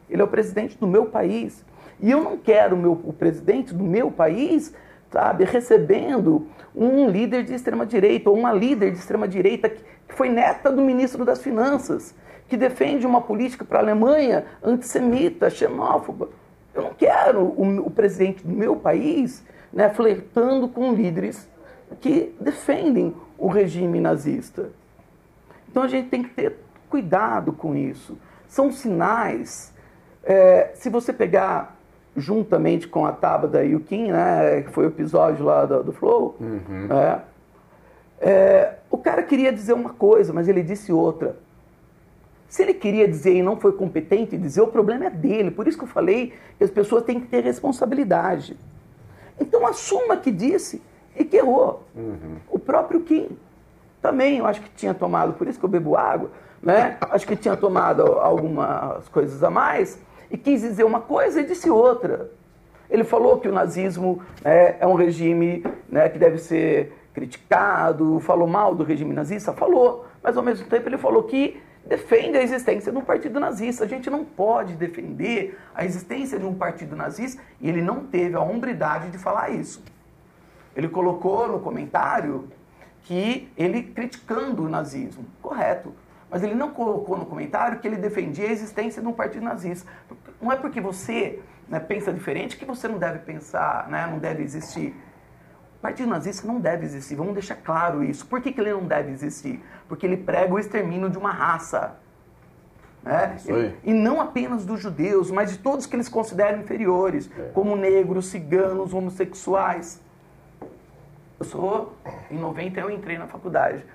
Ele é o presidente do meu país. E eu não quero o, meu, o presidente do meu país sabe, recebendo um líder de extrema-direita ou uma líder de extrema-direita que, que foi neta do ministro das Finanças, que defende uma política para a Alemanha antissemita, xenófoba. Eu não quero o, o presidente do meu país né, flertando com líderes que defendem o regime nazista. Então a gente tem que ter cuidado com isso. São sinais. É, se você pegar juntamente com a Tabata e o Kim, né, que foi o episódio lá do, do Flow, uhum. é, é, o cara queria dizer uma coisa, mas ele disse outra. Se ele queria dizer e não foi competente dizer, o problema é dele. Por isso que eu falei que as pessoas têm que ter responsabilidade. Então assuma que disse e que errou. Uhum. O próprio Kim também, eu acho que tinha tomado, por isso que eu bebo água, né? acho que tinha tomado algumas coisas a mais e quis dizer uma coisa e disse outra. Ele falou que o nazismo é, é um regime né, que deve ser criticado, falou mal do regime nazista, falou, mas ao mesmo tempo ele falou que defende a existência de um partido nazista. A gente não pode defender a existência de um partido nazista e ele não teve a hombridade de falar isso. Ele colocou no comentário que ele criticando o nazismo. Correto. Mas ele não colocou no comentário que ele defendia a existência de um partido nazista. Não é porque você né, pensa diferente que você não deve pensar, né, não deve existir. O partido nazista não deve existir, vamos deixar claro isso. Por que, que ele não deve existir? Porque ele prega o extermínio de uma raça. Né? E não apenas dos judeus, mas de todos que eles consideram inferiores, é. como negros, ciganos, homossexuais. Eu sou, em 90 eu entrei na faculdade.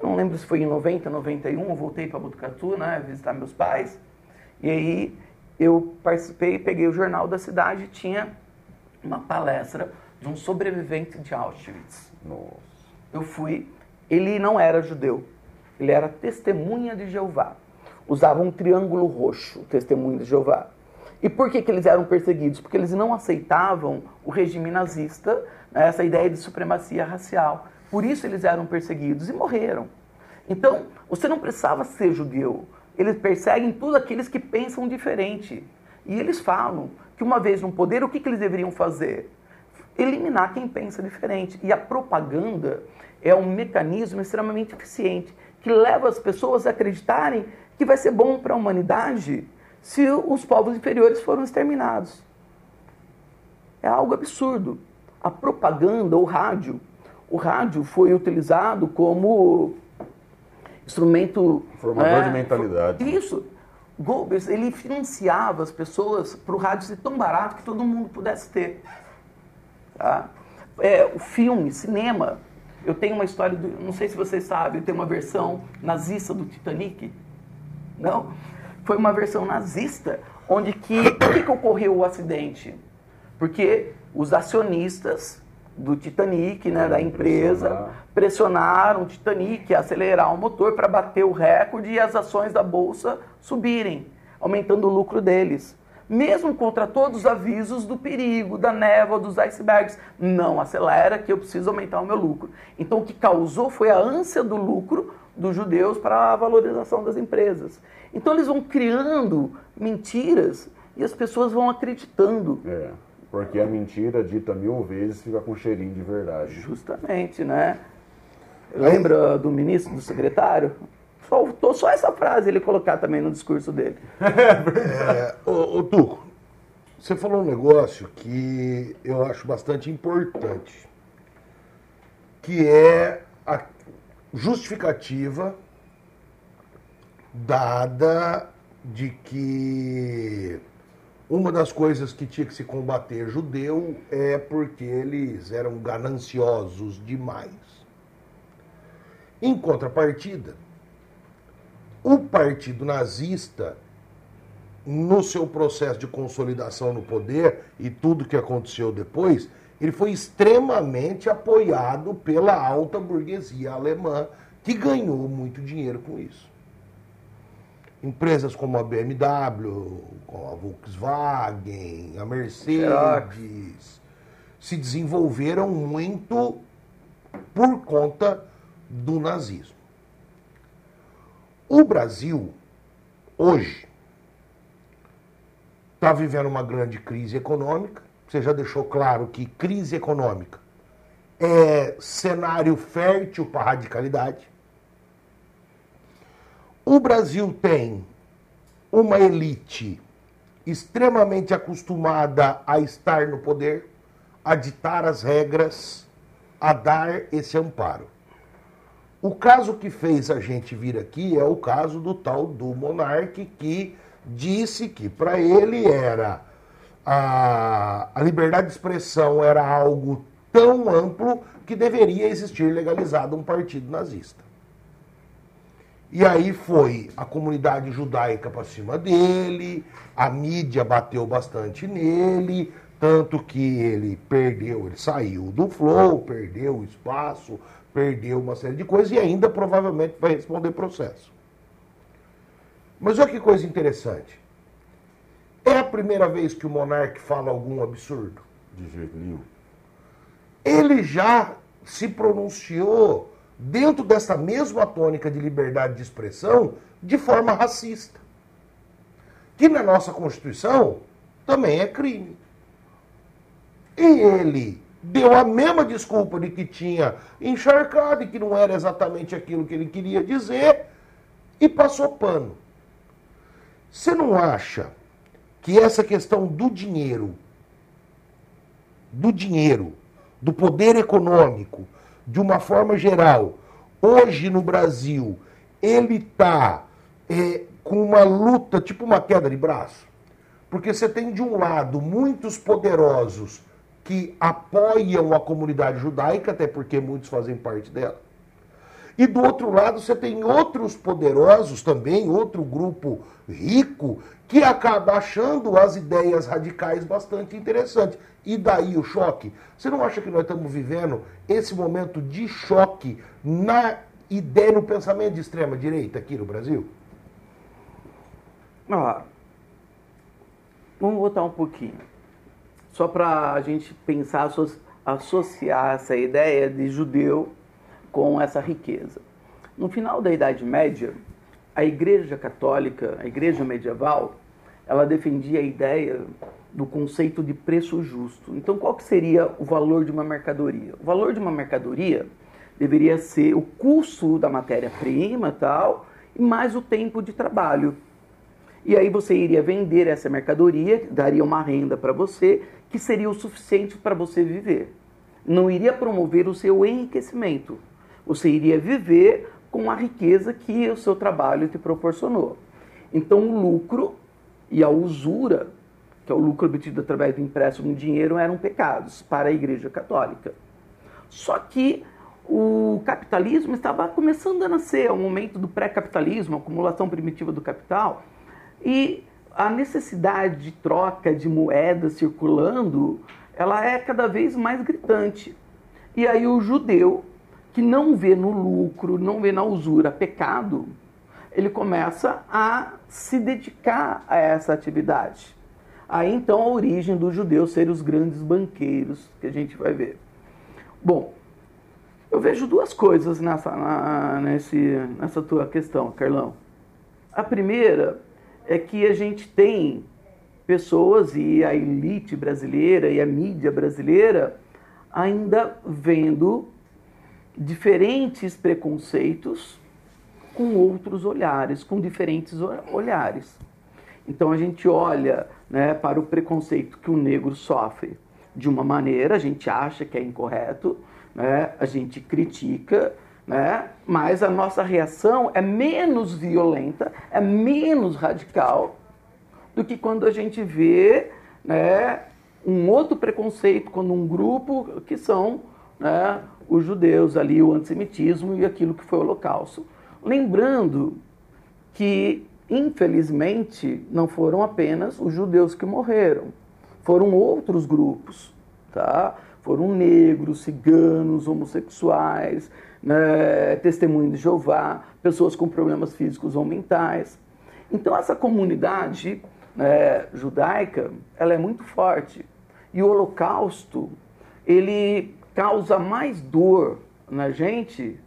Eu não lembro se foi em 90, 91, eu voltei para Botucatu, né, visitar meus pais. E aí eu participei, peguei o jornal da cidade e tinha uma palestra de um sobrevivente de Auschwitz. Nossa. Eu fui, ele não era judeu, ele era testemunha de Jeová usavam um triângulo roxo, o testemunho de Jeová. E por que, que eles eram perseguidos? Porque eles não aceitavam o regime nazista, né, essa ideia de supremacia racial. Por isso eles eram perseguidos e morreram. Então, você não precisava ser judeu. Eles perseguem todos aqueles que pensam diferente. E eles falam que uma vez no poder, o que, que eles deveriam fazer? Eliminar quem pensa diferente. E a propaganda é um mecanismo extremamente eficiente que leva as pessoas a acreditarem que vai ser bom para a humanidade se os povos inferiores foram exterminados. É algo absurdo. A propaganda, o rádio, o rádio foi utilizado como instrumento. Formador é, de mentalidade. Isso. Goebbels, ele financiava as pessoas para o rádio ser tão barato que todo mundo pudesse ter. Tá? É, o filme, cinema. Eu tenho uma história, do, não sei se vocês sabem, tem uma versão nazista do Titanic. Não. Foi uma versão nazista, onde que... Por que, que ocorreu o acidente? Porque os acionistas do Titanic, né, da empresa, pressionaram o Titanic a acelerar o motor para bater o recorde e as ações da bolsa subirem, aumentando o lucro deles. Mesmo contra todos os avisos do perigo, da névoa, dos icebergs. Não acelera que eu preciso aumentar o meu lucro. Então o que causou foi a ânsia do lucro dos judeus para a valorização das empresas. Então eles vão criando mentiras e as pessoas vão acreditando. É, porque a mentira dita mil vezes fica com cheirinho de verdade. Justamente, né? Lembra do ministro, do secretário? Faltou só essa frase ele colocar também no discurso dele. (laughs) é, ô, ô, Tuco, você falou um negócio que eu acho bastante importante, que é a justificativa dada de que uma das coisas que tinha que se combater judeu é porque eles eram gananciosos demais. Em contrapartida, o partido nazista, no seu processo de consolidação no poder e tudo que aconteceu depois, ele foi extremamente apoiado pela alta burguesia alemã, que ganhou muito dinheiro com isso. Empresas como a BMW, a Volkswagen, a Mercedes, se desenvolveram muito por conta do nazismo. O Brasil, hoje, está vivendo uma grande crise econômica, você já deixou claro que crise econômica é cenário fértil para radicalidade. O Brasil tem uma elite extremamente acostumada a estar no poder, a ditar as regras, a dar esse amparo. O caso que fez a gente vir aqui é o caso do tal do monarque que disse que para ele era a, a liberdade de expressão era algo tão amplo que deveria existir legalizado um partido nazista. E aí foi a comunidade judaica para cima dele, a mídia bateu bastante nele, tanto que ele perdeu, ele saiu do flow, perdeu o espaço, perdeu uma série de coisas e ainda provavelmente vai responder processo. Mas olha que coisa interessante. É a primeira vez que o monarca fala algum absurdo? De jeito nenhum. Ele já se pronunciou dentro dessa mesma tônica de liberdade de expressão de forma racista. Que na nossa Constituição também é crime. E ele deu a mesma desculpa de que tinha encharcado e que não era exatamente aquilo que ele queria dizer e passou pano. Você não acha que essa questão do dinheiro, do dinheiro, do poder econômico, de uma forma geral, hoje no Brasil, ele está é, com uma luta, tipo uma queda de braço? Porque você tem, de um lado, muitos poderosos que apoiam a comunidade judaica, até porque muitos fazem parte dela. E do outro lado, você tem outros poderosos também, outro grupo rico, que acaba achando as ideias radicais bastante interessantes. E daí o choque? Você não acha que nós estamos vivendo esse momento de choque na ideia, no pensamento de extrema-direita aqui no Brasil? Ah, Vamos voltar um pouquinho. Só para a gente pensar, associar essa ideia de judeu com essa riqueza. No final da Idade Média, a Igreja Católica, a Igreja Medieval, ela defendia a ideia do conceito de preço justo. Então, qual que seria o valor de uma mercadoria? O valor de uma mercadoria deveria ser o custo da matéria-prima tal, e mais o tempo de trabalho. E aí você iria vender essa mercadoria, daria uma renda para você, que seria o suficiente para você viver. Não iria promover o seu enriquecimento. Você iria viver com a riqueza que o seu trabalho te proporcionou. Então o lucro e a usura, que é o lucro obtido através do empréstimo de dinheiro, eram pecados para a Igreja Católica. Só que o capitalismo estava começando a nascer, é o momento do pré-capitalismo, acumulação primitiva do capital, e a necessidade de troca de moedas circulando, ela é cada vez mais gritante. E aí o judeu, que não vê no lucro, não vê na usura pecado, ele começa a se dedicar a essa atividade. Aí então a origem dos judeus serem os grandes banqueiros, que a gente vai ver. Bom, eu vejo duas coisas nessa, na, nesse, nessa tua questão, Carlão. A primeira é que a gente tem pessoas e a elite brasileira e a mídia brasileira ainda vendo diferentes preconceitos com outros olhares, com diferentes olhares. Então a gente olha né, para o preconceito que o negro sofre de uma maneira, a gente acha que é incorreto, né, a gente critica, né? mas a nossa reação é menos violenta, é menos radical do que quando a gente vê né, um outro preconceito, quando um grupo que são né, os judeus ali, o antissemitismo e aquilo que foi o holocausto. Lembrando que, infelizmente, não foram apenas os judeus que morreram, foram outros grupos, tá? Foram negros, ciganos, homossexuais, né, testemunho de Jeová, pessoas com problemas físicos ou mentais. Então essa comunidade né, judaica, ela é muito forte. E o holocausto, ele causa mais dor na gente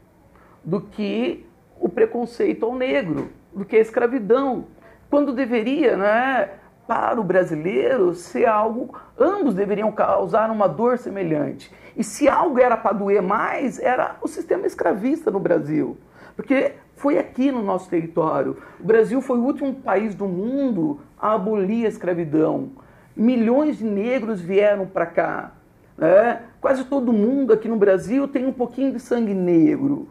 do que o preconceito ao negro, do que a escravidão. Quando deveria, né, para o brasileiro ser algo, ambos deveriam causar uma dor semelhante. E se algo era para doer mais, era o sistema escravista no Brasil. Porque foi aqui no nosso território. O Brasil foi o último país do mundo a abolir a escravidão. Milhões de negros vieram para cá. Né? Quase todo mundo aqui no Brasil tem um pouquinho de sangue negro.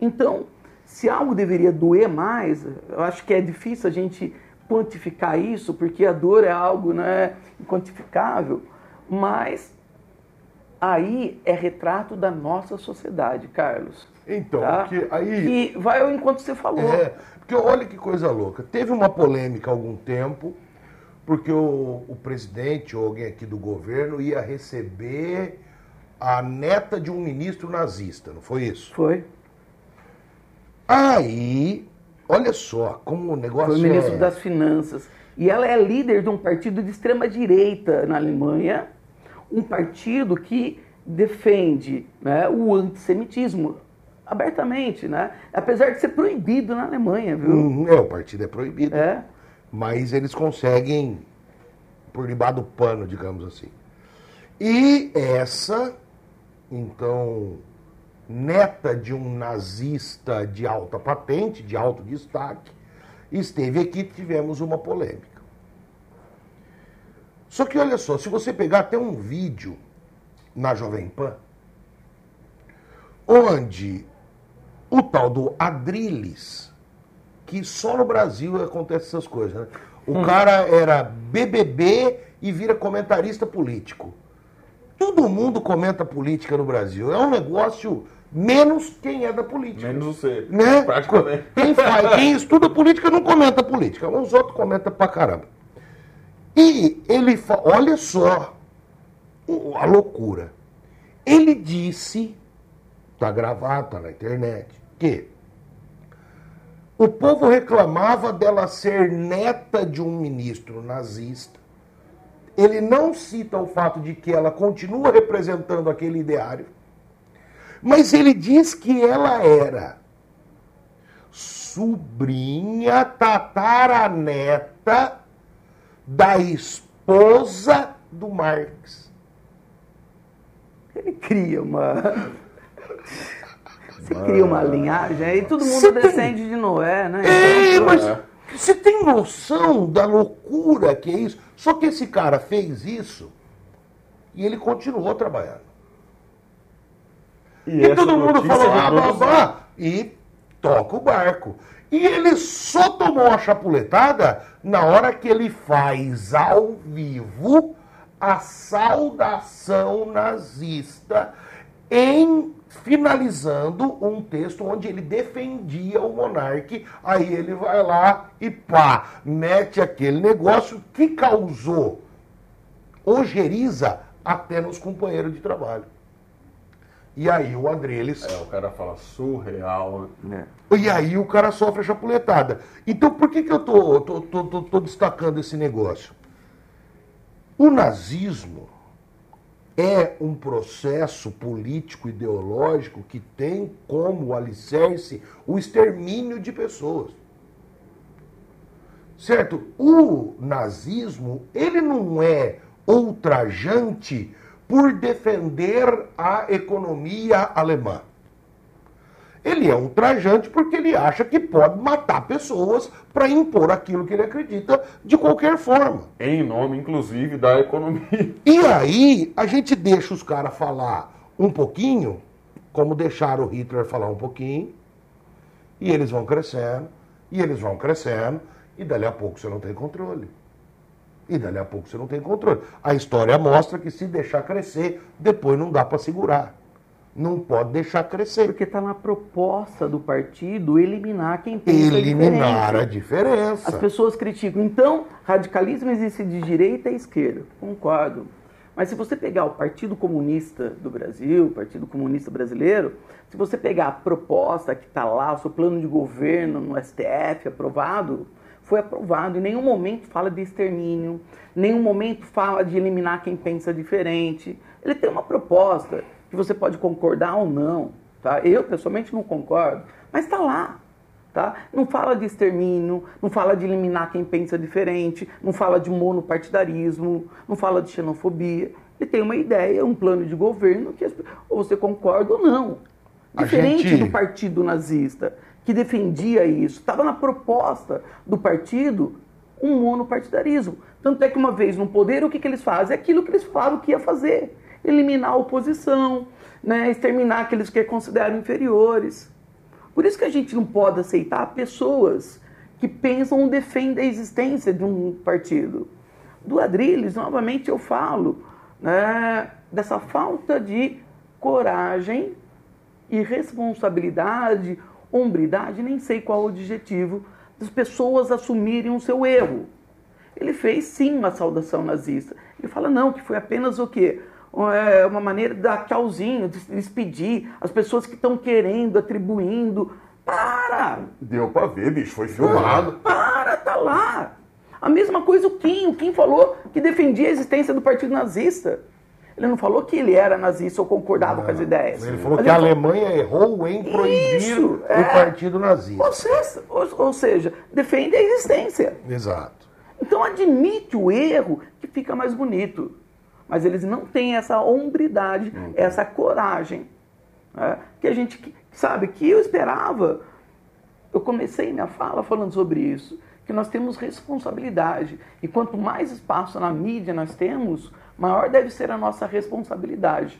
Então, se algo deveria doer mais, eu acho que é difícil a gente quantificar isso, porque a dor é algo né, inquantificável, mas aí é retrato da nossa sociedade, Carlos. Então, tá? que aí. Que vai ao enquanto você falou. É, porque olha que coisa louca. Teve uma polêmica há algum tempo, porque o, o presidente ou alguém aqui do governo ia receber a neta de um ministro nazista, não foi isso? Foi. Aí Olha só como o negócio Foi ministro é... das Finanças. E ela é líder de um partido de extrema-direita na Alemanha, um partido que defende né, o antissemitismo abertamente, né? apesar de ser proibido na Alemanha, viu? Hum, é, o partido é proibido. É. Mas eles conseguem por debaixo do pano, digamos assim. E essa, então, neta de um nazista de alta patente, de alto destaque, esteve aqui tivemos uma polêmica. Só que olha só, se você pegar até um vídeo na Jovem Pan, onde o tal do Adrilles, que só no Brasil acontece essas coisas, né? O cara era BBB e vira comentarista político. Todo mundo comenta política no Brasil. É um negócio menos quem é da política. Menos você. Né? Praticamente. Quem, faz, quem (laughs) estuda política não comenta política. Os outros comentam pra caramba. E ele, fa- olha só a loucura. Ele disse, tá gravado, tá na internet, que o povo reclamava dela ser neta de um ministro nazista. Ele não cita o fato de que ela continua representando aquele ideário, mas ele diz que ela era sobrinha tataraneta da esposa do Marx. Ele cria uma. (laughs) Você cria uma linhagem, aí todo mundo Você tem- descende de Noé, né? É, Então, mas É. você tem noção da loucura que é isso? Só que esse cara fez isso e ele continuou trabalhando. E, E, todo mundo falou, produção. blá, e toca o barco. E ele só tomou a chapuletada na hora que ele faz ao vivo a saudação nazista em finalizando um texto onde ele defendia o monarca. Aí ele vai lá e pá, mete aquele negócio que causou ojeriza até nos companheiros de trabalho. E aí o Adreles. É, o cara fala surreal. né? é. E aí o cara sofre a chapuletada. Então por que, que eu tô, tô, tô, tô- tô destacando esse negócio? O nazismo é um processo político ideológico que tem como alicerce o extermínio de pessoas. Certo? O nazismo, ele não é ultrajante por defender a economia alemã. Ele é ultrajante porque ele acha que pode matar pessoas para impor aquilo que ele acredita de qualquer forma. Em nome, inclusive, da economia. (laughs) E aí a gente deixa os caras falar um pouquinho, como deixaram o Hitler falar um pouquinho, e eles vão crescendo, e eles vão crescendo, e dali a pouco você não tem controle. E dali a pouco você não tem controle. A história mostra que se deixar crescer, depois não dá para segurar. Não pode deixar crescer. Porque está na proposta do partido eliminar quem pensa Eliminar a diferente. diferença. As pessoas criticam. Então, radicalismo existe de direita e esquerda. Concordo. Mas se você pegar o Partido Comunista do Brasil, o Partido Comunista Brasileiro, se você pegar a proposta que está lá, o seu plano de governo no STF aprovado, foi aprovado. Em nenhum momento fala de extermínio, em nenhum momento fala de eliminar quem pensa diferente. Ele tem uma proposta que você pode concordar ou não. Tá? Eu, pessoalmente, não concordo, mas está lá. Tá? Não fala de extermínio, não fala de eliminar quem pensa diferente, não fala de monopartidarismo, não fala de xenofobia. Ele tem uma ideia, um plano de governo que ou você concorda ou não. Diferente gente- do partido nazista, que defendia isso. Estava na proposta do partido um monopartidarismo. Tanto é que uma vez no poder, o que, que eles fazem? É aquilo que eles falavam que ia fazer. Eliminar a oposição, né? exterminar aqueles que consideram inferiores. Por isso que a gente não pode aceitar pessoas que pensam ou defendem a existência de um partido. Do Adrilles, novamente eu falo né, dessa falta de coragem e responsabilidade, hombridade, nem sei qual o adjetivo, das pessoas assumirem o seu erro. Ele fez sim uma saudação nazista. Ele fala não, que foi apenas o quê? É, uma maneira de dar tchauzinho, de despedir, as pessoas que estão querendo, atribuindo. Para! Deu pra ver, bicho. Foi filmado. Para, tá lá. A mesma coisa o Kim. O Kim falou que defendia a existência do partido nazista. Ele não falou que ele era nazista ou concordava com as ideias. Ele falou Mas que a falou- Alemanha errou em proibir Isso, o é. partido nazista. Ou seja, ou, ou seja, defende a existência. Exato. Então admite o erro que fica mais bonito. Mas eles não têm essa hombridade, essa coragem. né? que a gente sabe que eu esperava. Eu comecei minha fala falando sobre isso, que nós temos responsabilidade e quanto mais espaço na mídia nós temos, maior deve ser a nossa responsabilidade.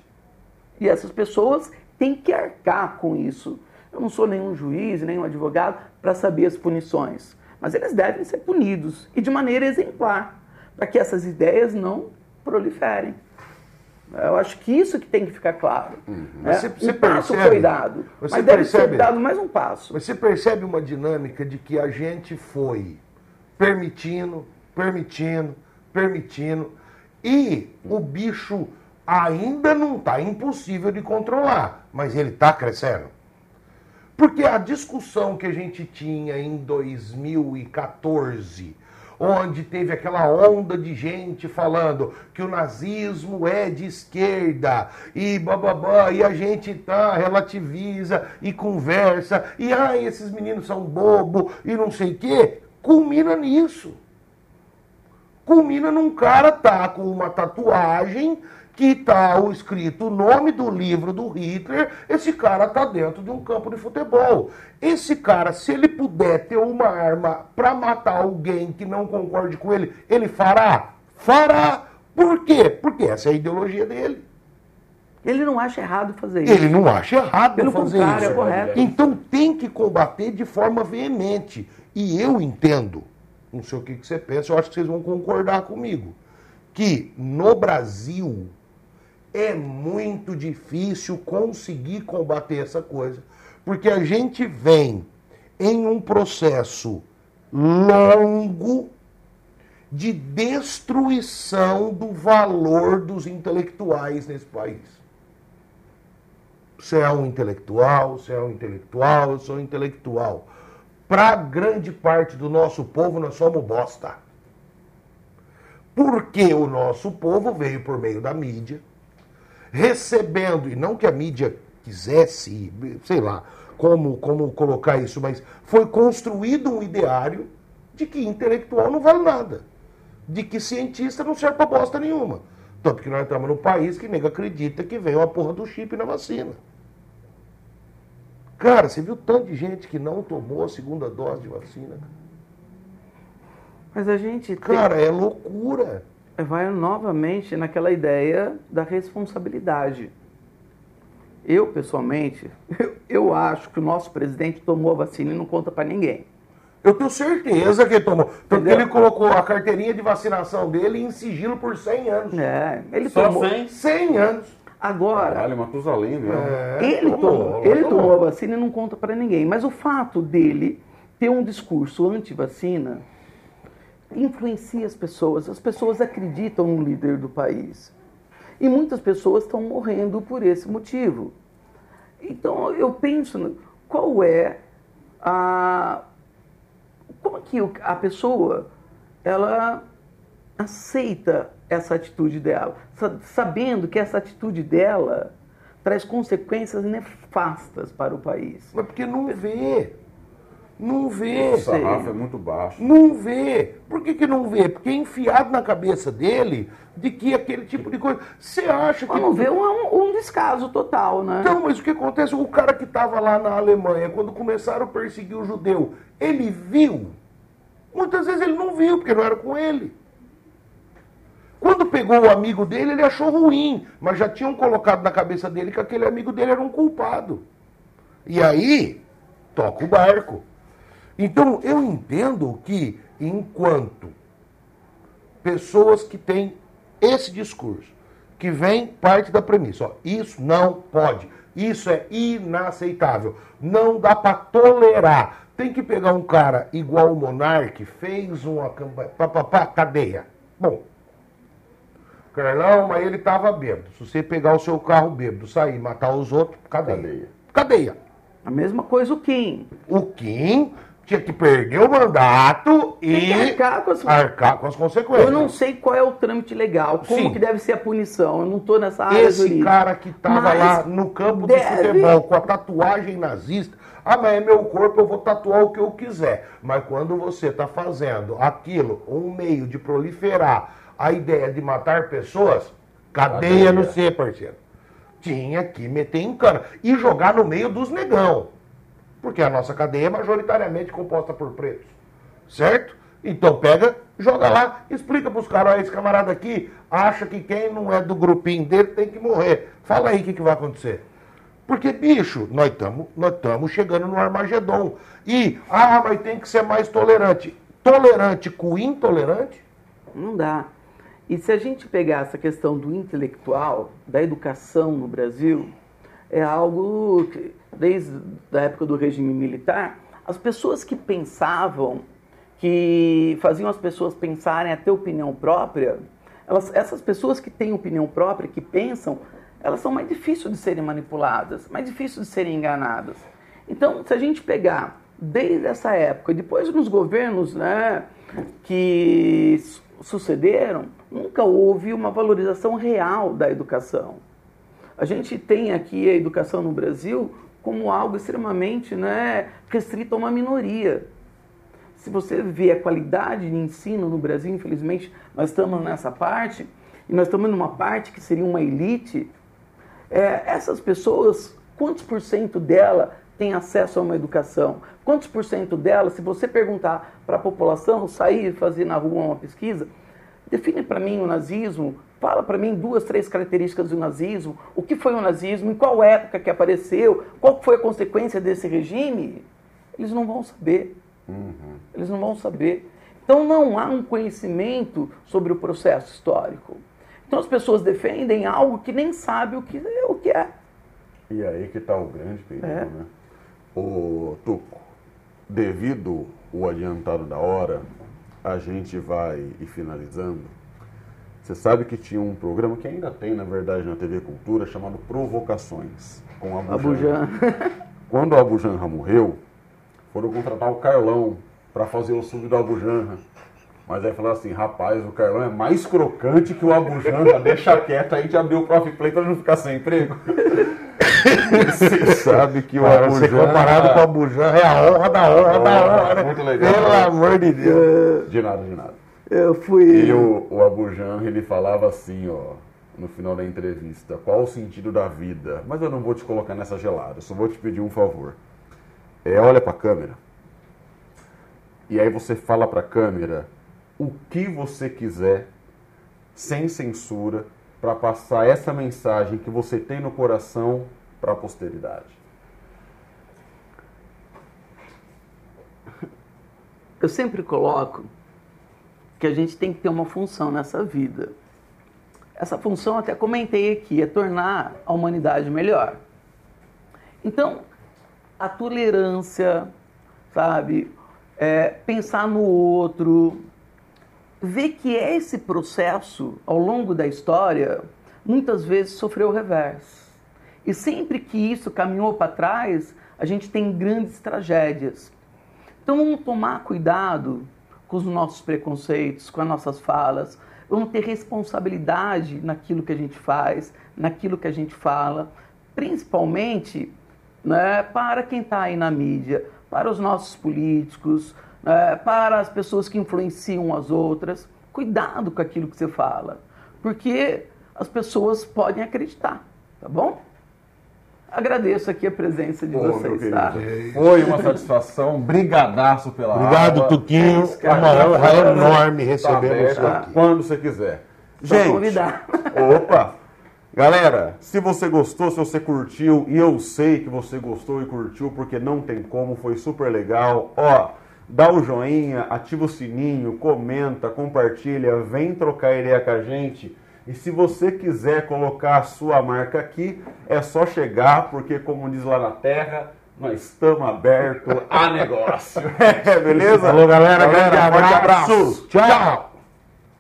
E essas pessoas têm que arcar com isso. Eu não sou nenhum juiz, nenhum advogado para saber as punições, mas eles devem ser punidos e de maneira exemplar, para que essas ideias não proliferem. Eu acho que isso que tem que ficar claro. Uhum. Né? Você, você um passo percebe, foi dado, mas deve percebe, ser dado mais um passo. Você percebe uma dinâmica de que a gente foi permitindo, permitindo, permitindo, e o bicho ainda não está impossível de controlar, mas ele está crescendo. Porque a discussão que a gente tinha em 2014 onde teve aquela onda de gente falando que o nazismo é de esquerda e bababá, e a gente tá, relativiza e conversa, e ai, esses meninos são bobo e não sei o quê, culmina nisso. Culmina num cara tá com uma tatuagem que está escrito o nome do livro do Hitler, esse cara está dentro de um campo de futebol. Esse cara, se ele puder ter uma arma para matar alguém que não concorde com ele, ele fará? Fará. Por quê? Porque essa é a ideologia dele. Ele não acha errado fazer isso. Ele não acha errado Pelo fazer isso. É correto. Então tem que combater de forma veemente. E eu entendo, não sei o que você pensa, eu acho que vocês vão concordar comigo, que no Brasil é muito difícil conseguir combater essa coisa, porque a gente vem em um processo longo de destruição do valor dos intelectuais nesse país. Você é um intelectual, você é um intelectual, eu sou um intelectual. Para grande parte do nosso povo, nós somos bosta. Porque o nosso povo veio por meio da mídia, recebendo, e não que a mídia quisesse, sei lá como, como colocar isso, mas foi construído um ideário de que intelectual não vale nada, de que cientista não serve para bosta nenhuma. Tanto que nós estamos num país que nega acredita que veio a porra do chip na vacina. Cara, você viu tanto de gente que não tomou a segunda dose de vacina? Mas a gente. Cara, tem... é loucura vai novamente naquela ideia da responsabilidade. Eu, pessoalmente, eu, (laughs) eu acho que o nosso presidente tomou a vacina e não conta para ninguém. Eu tenho certeza que ele tomou. Porque ele colocou a carteirinha de vacinação dele em sigilo por 100 anos. É, ele Só tomou 100? 100 anos. Agora, Caralho, Matusalém, viu? É, ele tomou, tomou, ele tomou a vacina e não conta para ninguém. Mas o fato dele ter um discurso anti-vacina influencia as pessoas. As pessoas acreditam no líder do país. E muitas pessoas estão morrendo por esse motivo. Então eu penso, qual é a. Como que a pessoa ela aceita essa atitude dela, sabendo que essa atitude dela traz consequências nefastas para o país. Mas porque não vê. Não vê. O sarrafo é muito baixo. Não vê. Por que, que não vê? Porque é enfiado na cabeça dele de que aquele tipo de coisa. Você acha que. Mas não vê um, um descaso total, né? Então, mas o que acontece? O cara que estava lá na Alemanha, quando começaram a perseguir o judeu, ele viu. Muitas vezes ele não viu, porque não era com ele. Quando pegou o amigo dele, ele achou ruim, mas já tinham colocado na cabeça dele que aquele amigo dele era um culpado. E aí, toca o barco. Então, eu entendo que, enquanto pessoas que têm esse discurso, que vem parte da premissa, ó, isso não pode, isso é inaceitável, não dá para tolerar. Tem que pegar um cara igual o Monarque, fez uma campanha, papapá, cadeia. Bom, Carlão, mas ele estava bêbado. Se você pegar o seu carro bêbado, sair, matar os outros, cadeia. Cadeia. cadeia. A mesma coisa o Kim. O Kim tinha que perder o mandato e arcar com, as... arcar com, as... consequências. Eu não sei qual é o trâmite legal, como Sim. que deve ser a punição. Eu não estou nessa área Esse jurídica. cara que estava lá no campo deve... de futebol com a tatuagem nazista, ah, mas é meu corpo, eu vou tatuar o que eu quiser. Mas quando você está fazendo aquilo, um meio de proliferar a ideia de matar pessoas, cadeia, cadeia. no C, parceiro. tinha que meter em cana e jogar no meio dos negão. Porque a nossa cadeia é majoritariamente composta por pretos. Certo? Então pega, joga lá, explica para os caras, esse camarada aqui acha que quem não é do grupinho dele tem que morrer. Fala aí o que, que vai acontecer. Porque, bicho, nós estamos nós chegando no Armagedon. E, ah, mas tem que ser mais tolerante. Tolerante com intolerante? Não dá. E se a gente pegar essa questão do intelectual, da educação no Brasil, é algo que, desde a época do regime militar, as pessoas que pensavam, que faziam as pessoas pensarem a ter opinião própria, elas, essas pessoas que têm opinião própria, que pensam, elas são mais difíceis de serem manipuladas, mais difíceis de serem enganadas. Então, se a gente pegar desde essa época, depois nos governos né, que sucederam, nunca houve uma valorização real da educação. A gente tem aqui a educação no Brasil como algo extremamente né, restrito a uma minoria. Se você vê a qualidade de ensino no Brasil, infelizmente, nós estamos nessa parte, e nós estamos numa parte que seria uma elite. É, essas pessoas, quantos por cento dela tem acesso a uma educação? Quantos por cento dela, se você perguntar para a população, sair e fazer na rua uma pesquisa, Define para mim o nazismo, fala para mim duas, três características do nazismo, o que foi o nazismo, em qual época que apareceu, qual foi a consequência desse regime. Eles não vão saber. Uhum. Eles não vão saber. Então não há um conhecimento sobre o processo histórico. Então as pessoas defendem algo que nem sabe o que é. O que é. E aí que está o grande perigo, é. né? O Tuco, devido o adiantado da hora, a gente vai ir finalizando, você sabe que tinha um programa que ainda tem, na verdade, na TV Cultura, chamado Provocações, com Abu, Abu Jan. (laughs) Quando o Abu Janra morreu, foram contratar o Carlão para fazer o sub do Abu Janra. Mas aí falaram assim, rapaz, o Carlão é mais crocante que o Abu Janra, deixa quieto, a gente abriu o Prof Play para não ficar sem emprego. (laughs) Você sabe que o Abujan... Ser comparado com o Abujan é a honra da honra da honra. Né? Muito legal. Pelo né? amor de Deus. De nada, de nada. Eu fui... E o, o Abujan, ele falava assim, ó, no final da entrevista, qual o sentido da vida? Mas eu não vou te colocar nessa gelada, eu só vou te pedir um favor. É, olha pra câmera. E aí você fala pra câmera o que você quiser, sem censura, para passar essa mensagem que você tem no coração para a posteridade? Eu sempre coloco que a gente tem que ter uma função nessa vida. Essa função, até comentei aqui, é tornar a humanidade melhor. Então, a tolerância, sabe? É, pensar no outro, ver que esse processo, ao longo da história, muitas vezes sofreu reverso. E sempre que isso caminhou para trás, a gente tem grandes tragédias. Então vamos tomar cuidado com os nossos preconceitos, com as nossas falas. Vamos ter responsabilidade naquilo que a gente faz, naquilo que a gente fala, principalmente né, para quem está aí na mídia, para os nossos políticos, né, para as pessoas que influenciam as outras. Cuidado com aquilo que você fala, porque as pessoas podem acreditar, tá bom? Agradeço aqui a presença de Pô, vocês, tá? Foi uma satisfação, brigadaço pela Obrigado, aula. Tuquinho. É, é uma honra enorme receber você aqui. Quando você quiser. Só Gente, convidar. Opa! (laughs) Galera, se você gostou, se você curtiu, e eu sei que você gostou e curtiu, porque não tem como, foi super legal. Ó, dá o joinha, ativa o sininho, comenta, compartilha, vem trocar ideia com a gente. E se você quiser colocar a sua marca aqui, é só chegar, porque como diz lá na terra, nós estamos abertos a negócio. (laughs) Beleza? Falou, galera. Grande abraço. Tchau.